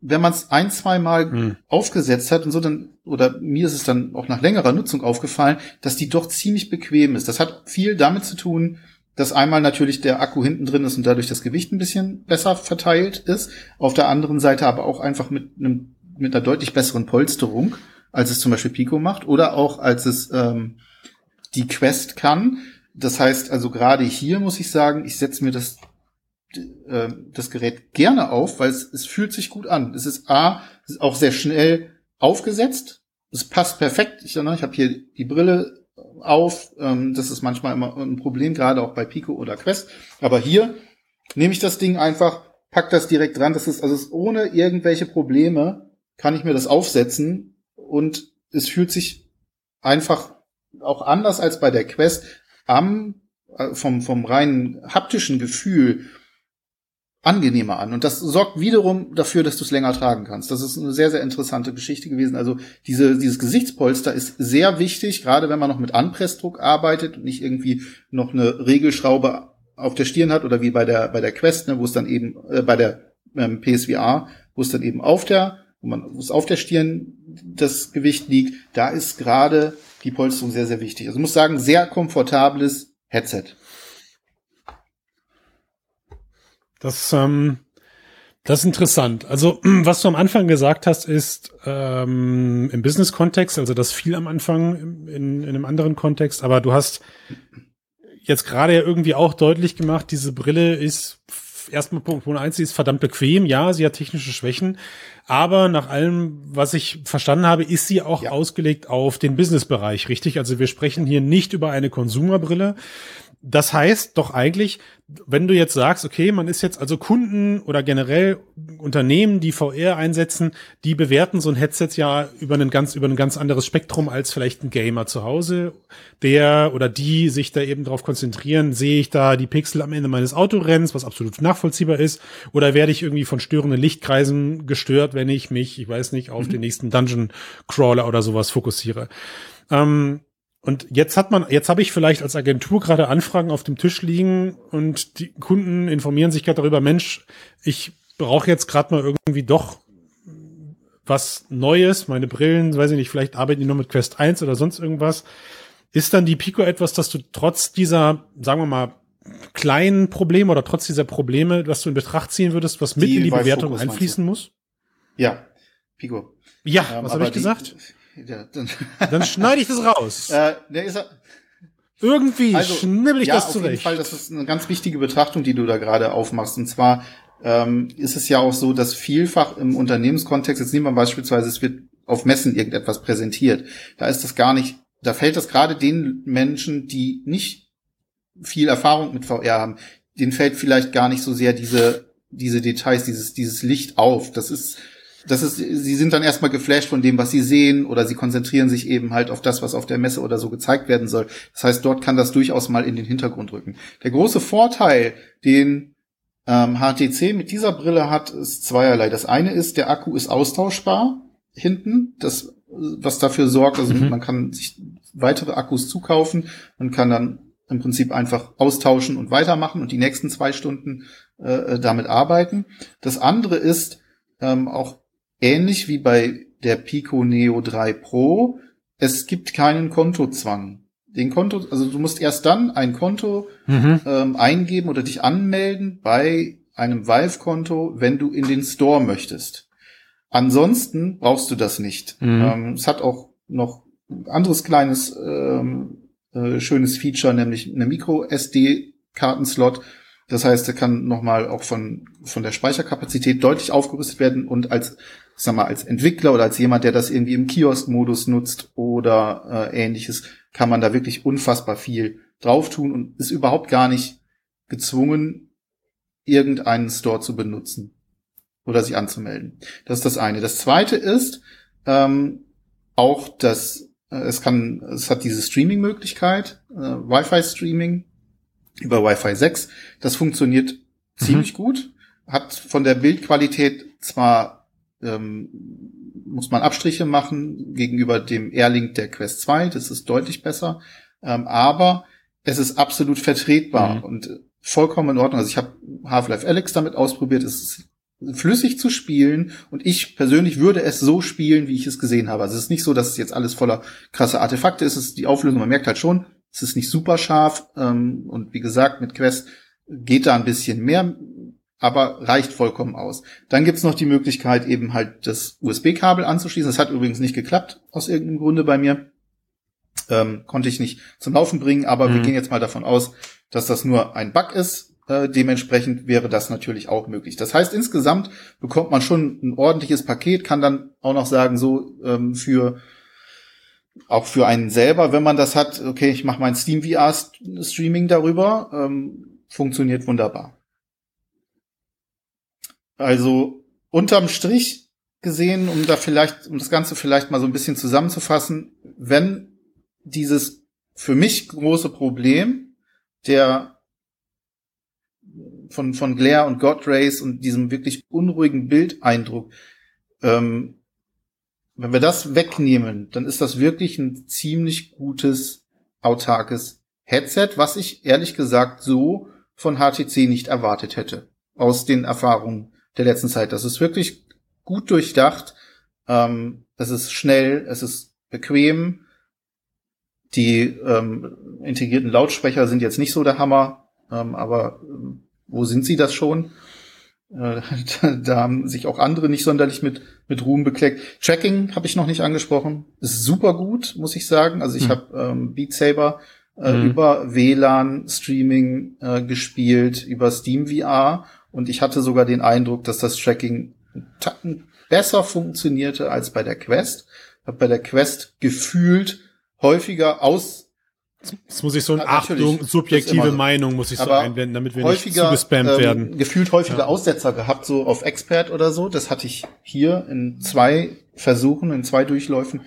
wenn man es ein, zwei Mal hm. aufgesetzt hat und so, dann, oder mir ist es dann auch nach längerer Nutzung aufgefallen, dass die doch ziemlich bequem ist. Das hat viel damit zu tun, dass einmal natürlich der Akku hinten drin ist und dadurch das Gewicht ein bisschen besser verteilt ist. Auf der anderen Seite aber auch einfach mit einem mit einer deutlich besseren Polsterung, als es zum Beispiel Pico macht oder auch als es ähm, die Quest kann. Das heißt also gerade hier muss ich sagen, ich setze mir das äh, das Gerät gerne auf, weil es, es fühlt sich gut an. Es ist a es ist auch sehr schnell aufgesetzt. Es passt perfekt. Ich, ne, ich habe hier die Brille auf. Ähm, das ist manchmal immer ein Problem, gerade auch bei Pico oder Quest. Aber hier nehme ich das Ding einfach, pack das direkt dran. Das ist also ist ohne irgendwelche Probleme kann ich mir das aufsetzen und es fühlt sich einfach auch anders als bei der Quest am äh, vom vom reinen haptischen Gefühl angenehmer an. Und das sorgt wiederum dafür, dass du es länger tragen kannst. Das ist eine sehr, sehr interessante Geschichte gewesen. Also diese, dieses Gesichtspolster ist sehr wichtig, gerade wenn man noch mit Anpressdruck arbeitet und nicht irgendwie noch eine Regelschraube auf der Stirn hat oder wie bei der, bei der Quest, ne, wo es dann eben, äh, bei der ähm, PSVR, wo es dann eben auf der, wo man, wo es auf der Stirn das Gewicht liegt, da ist gerade die Polsterung sehr, sehr wichtig. Also ich muss sagen, sehr komfortables Headset. Das, ähm, das ist interessant. Also, was du am Anfang gesagt hast, ist ähm, im Business-Kontext, also das viel am Anfang in, in einem anderen Kontext, aber du hast jetzt gerade ja irgendwie auch deutlich gemacht, diese Brille ist erstmal Punkt, Punkt eins, sie ist verdammt bequem, ja, sie hat technische Schwächen, aber nach allem, was ich verstanden habe, ist sie auch ja. ausgelegt auf den Business-Bereich, richtig? Also wir sprechen hier nicht über eine Konsumerbrille, das heißt doch eigentlich, wenn du jetzt sagst, okay, man ist jetzt also Kunden oder generell Unternehmen, die VR einsetzen, die bewerten so ein Headset ja über ein ganz, über ein ganz anderes Spektrum als vielleicht ein Gamer zu Hause, der oder die sich da eben darauf konzentrieren, sehe ich da die Pixel am Ende meines Autorenns, was absolut nachvollziehbar ist, oder werde ich irgendwie von störenden Lichtkreisen gestört, wenn ich mich, ich weiß nicht, auf mhm. den nächsten Dungeon Crawler oder sowas fokussiere. Ähm, Und jetzt hat man, jetzt habe ich vielleicht als Agentur gerade Anfragen auf dem Tisch liegen und die Kunden informieren sich gerade darüber, Mensch, ich brauche jetzt gerade mal irgendwie doch was Neues, meine Brillen, weiß ich nicht, vielleicht arbeiten die nur mit Quest 1 oder sonst irgendwas. Ist dann die Pico etwas, dass du trotz dieser, sagen wir mal, kleinen Probleme oder trotz dieser Probleme, was du in Betracht ziehen würdest, was mit Die in die Bewertung einfließen muss? Ja, Pico. Ja, Ähm, was habe ich die- gesagt? Ja, dann, Dann schneide ich das raus. äh, der ist Irgendwie also, schnibbel ich ja, das auf jeden zurecht. Fall, das ist eine ganz wichtige Betrachtung, die du da gerade aufmachst. Und zwar ähm, ist es ja auch so, dass vielfach im Unternehmenskontext, jetzt nehmen wir beispielsweise, es wird auf Messen irgendetwas präsentiert. Da ist das gar nicht, da fällt das gerade den Menschen, die nicht viel Erfahrung mit VR haben, denen fällt vielleicht gar nicht so sehr diese, diese Details, dieses, dieses Licht auf. Das ist, das ist, sie sind dann erstmal geflasht von dem, was sie sehen, oder sie konzentrieren sich eben halt auf das, was auf der Messe oder so gezeigt werden soll. Das heißt, dort kann das durchaus mal in den Hintergrund rücken. Der große Vorteil, den ähm, HTC mit dieser Brille hat, ist zweierlei. Das eine ist, der Akku ist austauschbar hinten, das, was dafür sorgt, also Mhm. man kann sich weitere Akkus zukaufen und kann dann im Prinzip einfach austauschen und weitermachen und die nächsten zwei Stunden äh, damit arbeiten. Das andere ist ähm, auch ähnlich wie bei der Pico Neo 3 Pro. Es gibt keinen Kontozwang. Den Konto, also du musst erst dann ein Konto Mhm. ähm, eingeben oder dich anmelden bei einem Valve-Konto, wenn du in den Store möchtest. Ansonsten brauchst du das nicht. Mhm. Ähm, es hat auch noch ein anderes kleines ähm, äh, schönes Feature, nämlich eine Micro-SD-Kartenslot. Das heißt, der kann nochmal auch von, von der Speicherkapazität deutlich aufgerüstet werden und als, ich sag mal, als Entwickler oder als jemand, der das irgendwie im Kiosk-Modus nutzt oder äh, ähnliches, kann man da wirklich unfassbar viel drauf tun und ist überhaupt gar nicht gezwungen, irgendeinen Store zu benutzen oder sich anzumelden. Das ist das eine. Das zweite ist ähm, auch, dass äh, es kann, es hat diese Streaming-Möglichkeit, äh, Wi-Fi-Streaming über Wi-Fi 6. Das funktioniert ziemlich gut. Hat von der Bildqualität zwar ähm, muss man Abstriche machen gegenüber dem Airlink der Quest 2, das ist deutlich besser, ähm, aber es ist absolut vertretbar Mhm. und vollkommen in Ordnung. Also ich habe Half-Life Alex damit ausprobiert, es ist flüssig zu spielen und ich persönlich würde es so spielen, wie ich es gesehen habe. Also es ist nicht so, dass es jetzt alles voller krasse Artefakte ist. Es ist die Auflösung, man merkt halt schon, es ist nicht super scharf ähm, und wie gesagt, mit Quest geht da ein bisschen mehr, aber reicht vollkommen aus. Dann gibt's noch die Möglichkeit, eben halt das USB-Kabel anzuschließen. Das hat übrigens nicht geklappt, aus irgendeinem Grunde bei mir. Ähm, konnte ich nicht zum Laufen bringen, aber wir Mhm. gehen jetzt mal davon aus, dass das nur ein Bug ist. Äh, dementsprechend wäre das natürlich auch möglich. Das heißt, insgesamt bekommt man schon ein ordentliches Paket, kann dann auch noch sagen, so ähm, für auch für einen selber, wenn man das hat, okay, ich mache mein Steam VR Streaming darüber, ähm, funktioniert wunderbar. Also unterm Strich gesehen, um da vielleicht, um das Ganze vielleicht mal so ein bisschen zusammenzufassen, wenn dieses für mich große Problem der von, von Glare und God Rays und diesem wirklich unruhigen Bildeindruck, ähm, wenn wir das wegnehmen, dann ist das wirklich ein ziemlich gutes, autarkes Headset, was ich ehrlich gesagt so von HTC nicht erwartet hätte. Aus den Erfahrungen der letzten Zeit. Das ist wirklich gut durchdacht. Ähm, es ist schnell, es ist bequem. Die ähm, integrierten Lautsprecher sind jetzt nicht so der Hammer, ähm, aber ähm, wo sind sie das schon? Äh, da, da haben sich auch andere nicht sonderlich mit, mit Ruhm bekleckt. Tracking habe ich noch nicht angesprochen. Ist super gut, muss ich sagen. Also ich Hm. habe ähm, Beat Saber äh, Mhm. über WLAN-Streaming äh, gespielt, über Steam VR und ich hatte sogar den Eindruck, dass das Tracking Tacken besser funktionierte als bei der Quest. Hab bei der Quest gefühlt häufiger aus Jetzt muss ich so eine Ja. Achtung, Das subjektive so. Meinung muss ich so Aber einblenden, damit wir nicht zugespammt ähm, werden. gefühlt häufiger Ja. Aussetzer gehabt, so auf Expert oder so. Das hatte ich hier in zwei Versuchen, in zwei Durchläufen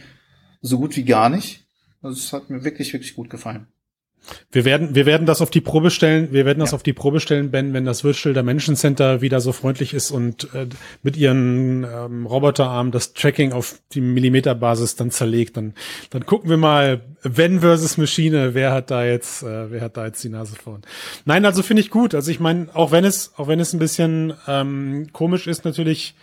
so gut wie gar nicht. Also es hat mir wirklich, wirklich gut gefallen. Wir werden, wir werden das auf die Probe stellen, wir werden das ja. auf die Probe stellen, Ben, wenn das Virtual Dimension Center wieder so freundlich ist und äh, mit ihren ähm, Roboterarmen das Tracking auf die Millimeterbasis dann zerlegt, dann, dann gucken wir mal, wenn versus Maschine, wer hat da jetzt, äh, wer hat da jetzt die Nase vorn. Nein, also finde ich gut. Also ich meine, auch wenn es, auch wenn es ein bisschen ähm, komisch ist, natürlich,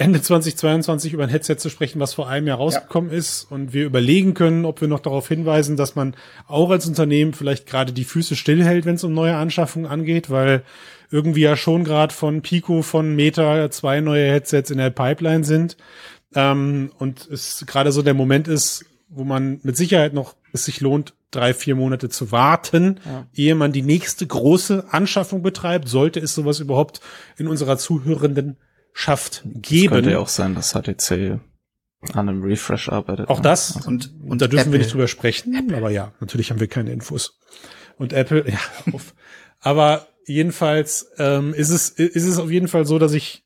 Ende 2022 über ein Headset zu sprechen, was vor einem Jahr rausgekommen ja. ist und wir überlegen können, ob wir noch darauf hinweisen, dass man auch als Unternehmen vielleicht gerade die Füße stillhält, wenn es um neue Anschaffungen angeht, weil irgendwie ja schon gerade von Pico, von Meta zwei neue Headsets in der Pipeline sind ähm, und es gerade so der Moment ist, wo man mit Sicherheit noch es sich lohnt, drei, vier Monate zu warten, ja. ehe man die nächste große Anschaffung betreibt, sollte es sowas überhaupt in unserer zuhörenden schafft, geben. Es könnte ja auch sein, dass HTC an einem Refresh arbeitet. Auch das. Also und, und da dürfen Apple. wir nicht drüber sprechen. Apple. Aber ja, natürlich haben wir keine Infos. Und Apple, ja, auf. aber jedenfalls ähm, ist es ist es auf jeden Fall so, dass ich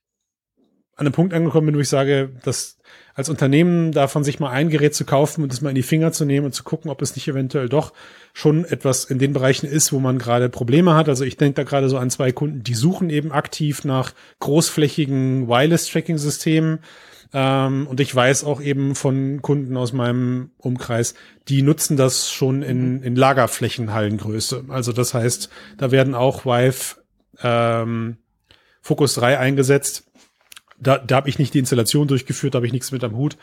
an einem Punkt angekommen bin, wo ich sage, dass als Unternehmen davon sich mal ein Gerät zu kaufen und es mal in die Finger zu nehmen und zu gucken, ob es nicht eventuell doch schon etwas in den Bereichen ist, wo man gerade Probleme hat. Also ich denke da gerade so an zwei Kunden, die suchen eben aktiv nach großflächigen Wireless-Tracking-Systemen. Ähm, und ich weiß auch eben von Kunden aus meinem Umkreis, die nutzen das schon in, in Lagerflächenhallengröße. Also das heißt, da werden auch Vive ähm, Focus 3 eingesetzt da, da habe ich nicht die Installation durchgeführt, da habe ich nichts mit am Hut.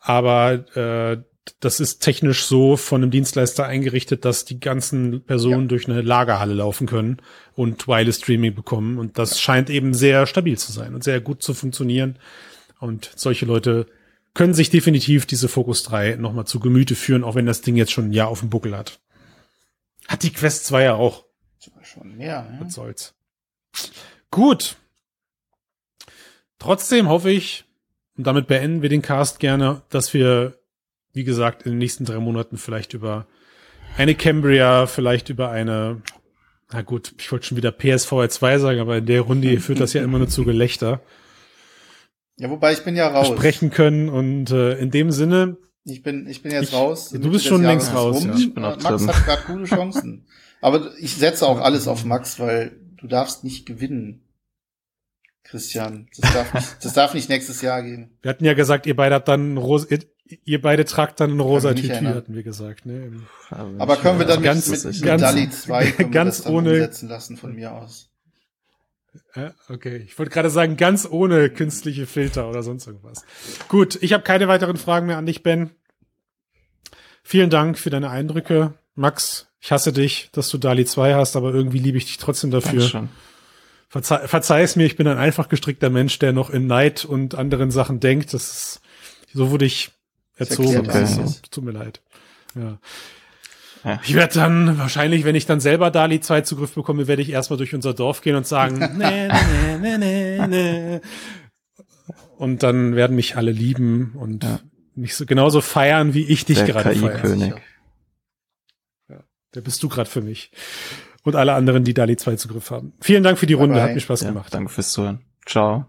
Aber äh, das ist technisch so von einem Dienstleister eingerichtet, dass die ganzen Personen ja. durch eine Lagerhalle laufen können und Wireless Streaming bekommen. Und das scheint eben sehr stabil zu sein und sehr gut zu funktionieren. Und solche Leute können sich definitiv diese Focus 3 nochmal zu Gemüte führen, auch wenn das Ding jetzt schon ein Jahr auf dem Buckel hat. Hat die Quest 2 ja auch. Schon mehr, ja. Was soll's. Gut. Trotzdem hoffe ich, und damit beenden wir den Cast gerne, dass wir, wie gesagt, in den nächsten drei Monaten vielleicht über eine Cambria, vielleicht über eine, na gut, ich wollte schon wieder PSVR 2 sagen, aber in der Runde führt das ja immer nur zu Gelächter. Ja, wobei ich bin ja raus. Sprechen können und äh, in dem Sinne. Ich bin, ich bin jetzt ich, raus. Du bist schon längst raus. Ja. Ich bin auch Max drin. hat gerade gute Chancen. Aber ich setze auch alles auf Max, weil du darfst nicht gewinnen. Christian. Das darf nicht, das darf nicht nächstes Jahr gehen. Wir hatten ja gesagt, ihr beide habt dann rosa, ihr, ihr beide tragt dann ein rosa Tütü, hatten wir gesagt. Ne? Aber können wir dann ganz, mit, mit, ganz, DALI 2 ganz ohne umsetzen lassen von mir aus? Okay, ich wollte gerade sagen, ganz ohne künstliche Filter oder sonst irgendwas. Gut, ich habe keine weiteren Fragen mehr an dich, Ben. Vielen Dank für deine Eindrücke. Max, ich hasse dich, dass du DALI 2 hast, aber irgendwie liebe ich dich trotzdem dafür. Dankeschön. Verzeih, verzeih es mir, ich bin ein einfach gestrickter Mensch, der noch in Neid und anderen Sachen denkt. Das ist, so wurde ich erzogen. Okay. So, tut mir leid. Ja. ja. Ich werde dann wahrscheinlich, wenn ich dann selber Dali 2 Zugriff bekomme, werde ich erstmal durch unser Dorf gehen und sagen, nee, nee, nee, nee, nee. Und dann werden mich alle lieben und ja. mich so genauso feiern, wie ich dich der gerade feiere. Ja, der bist du gerade für mich und alle anderen, die DALI 2 Zugriff haben. Vielen Dank für die Runde, bye bye. hat mir Spaß ja, gemacht. Danke fürs Zuhören. Ciao.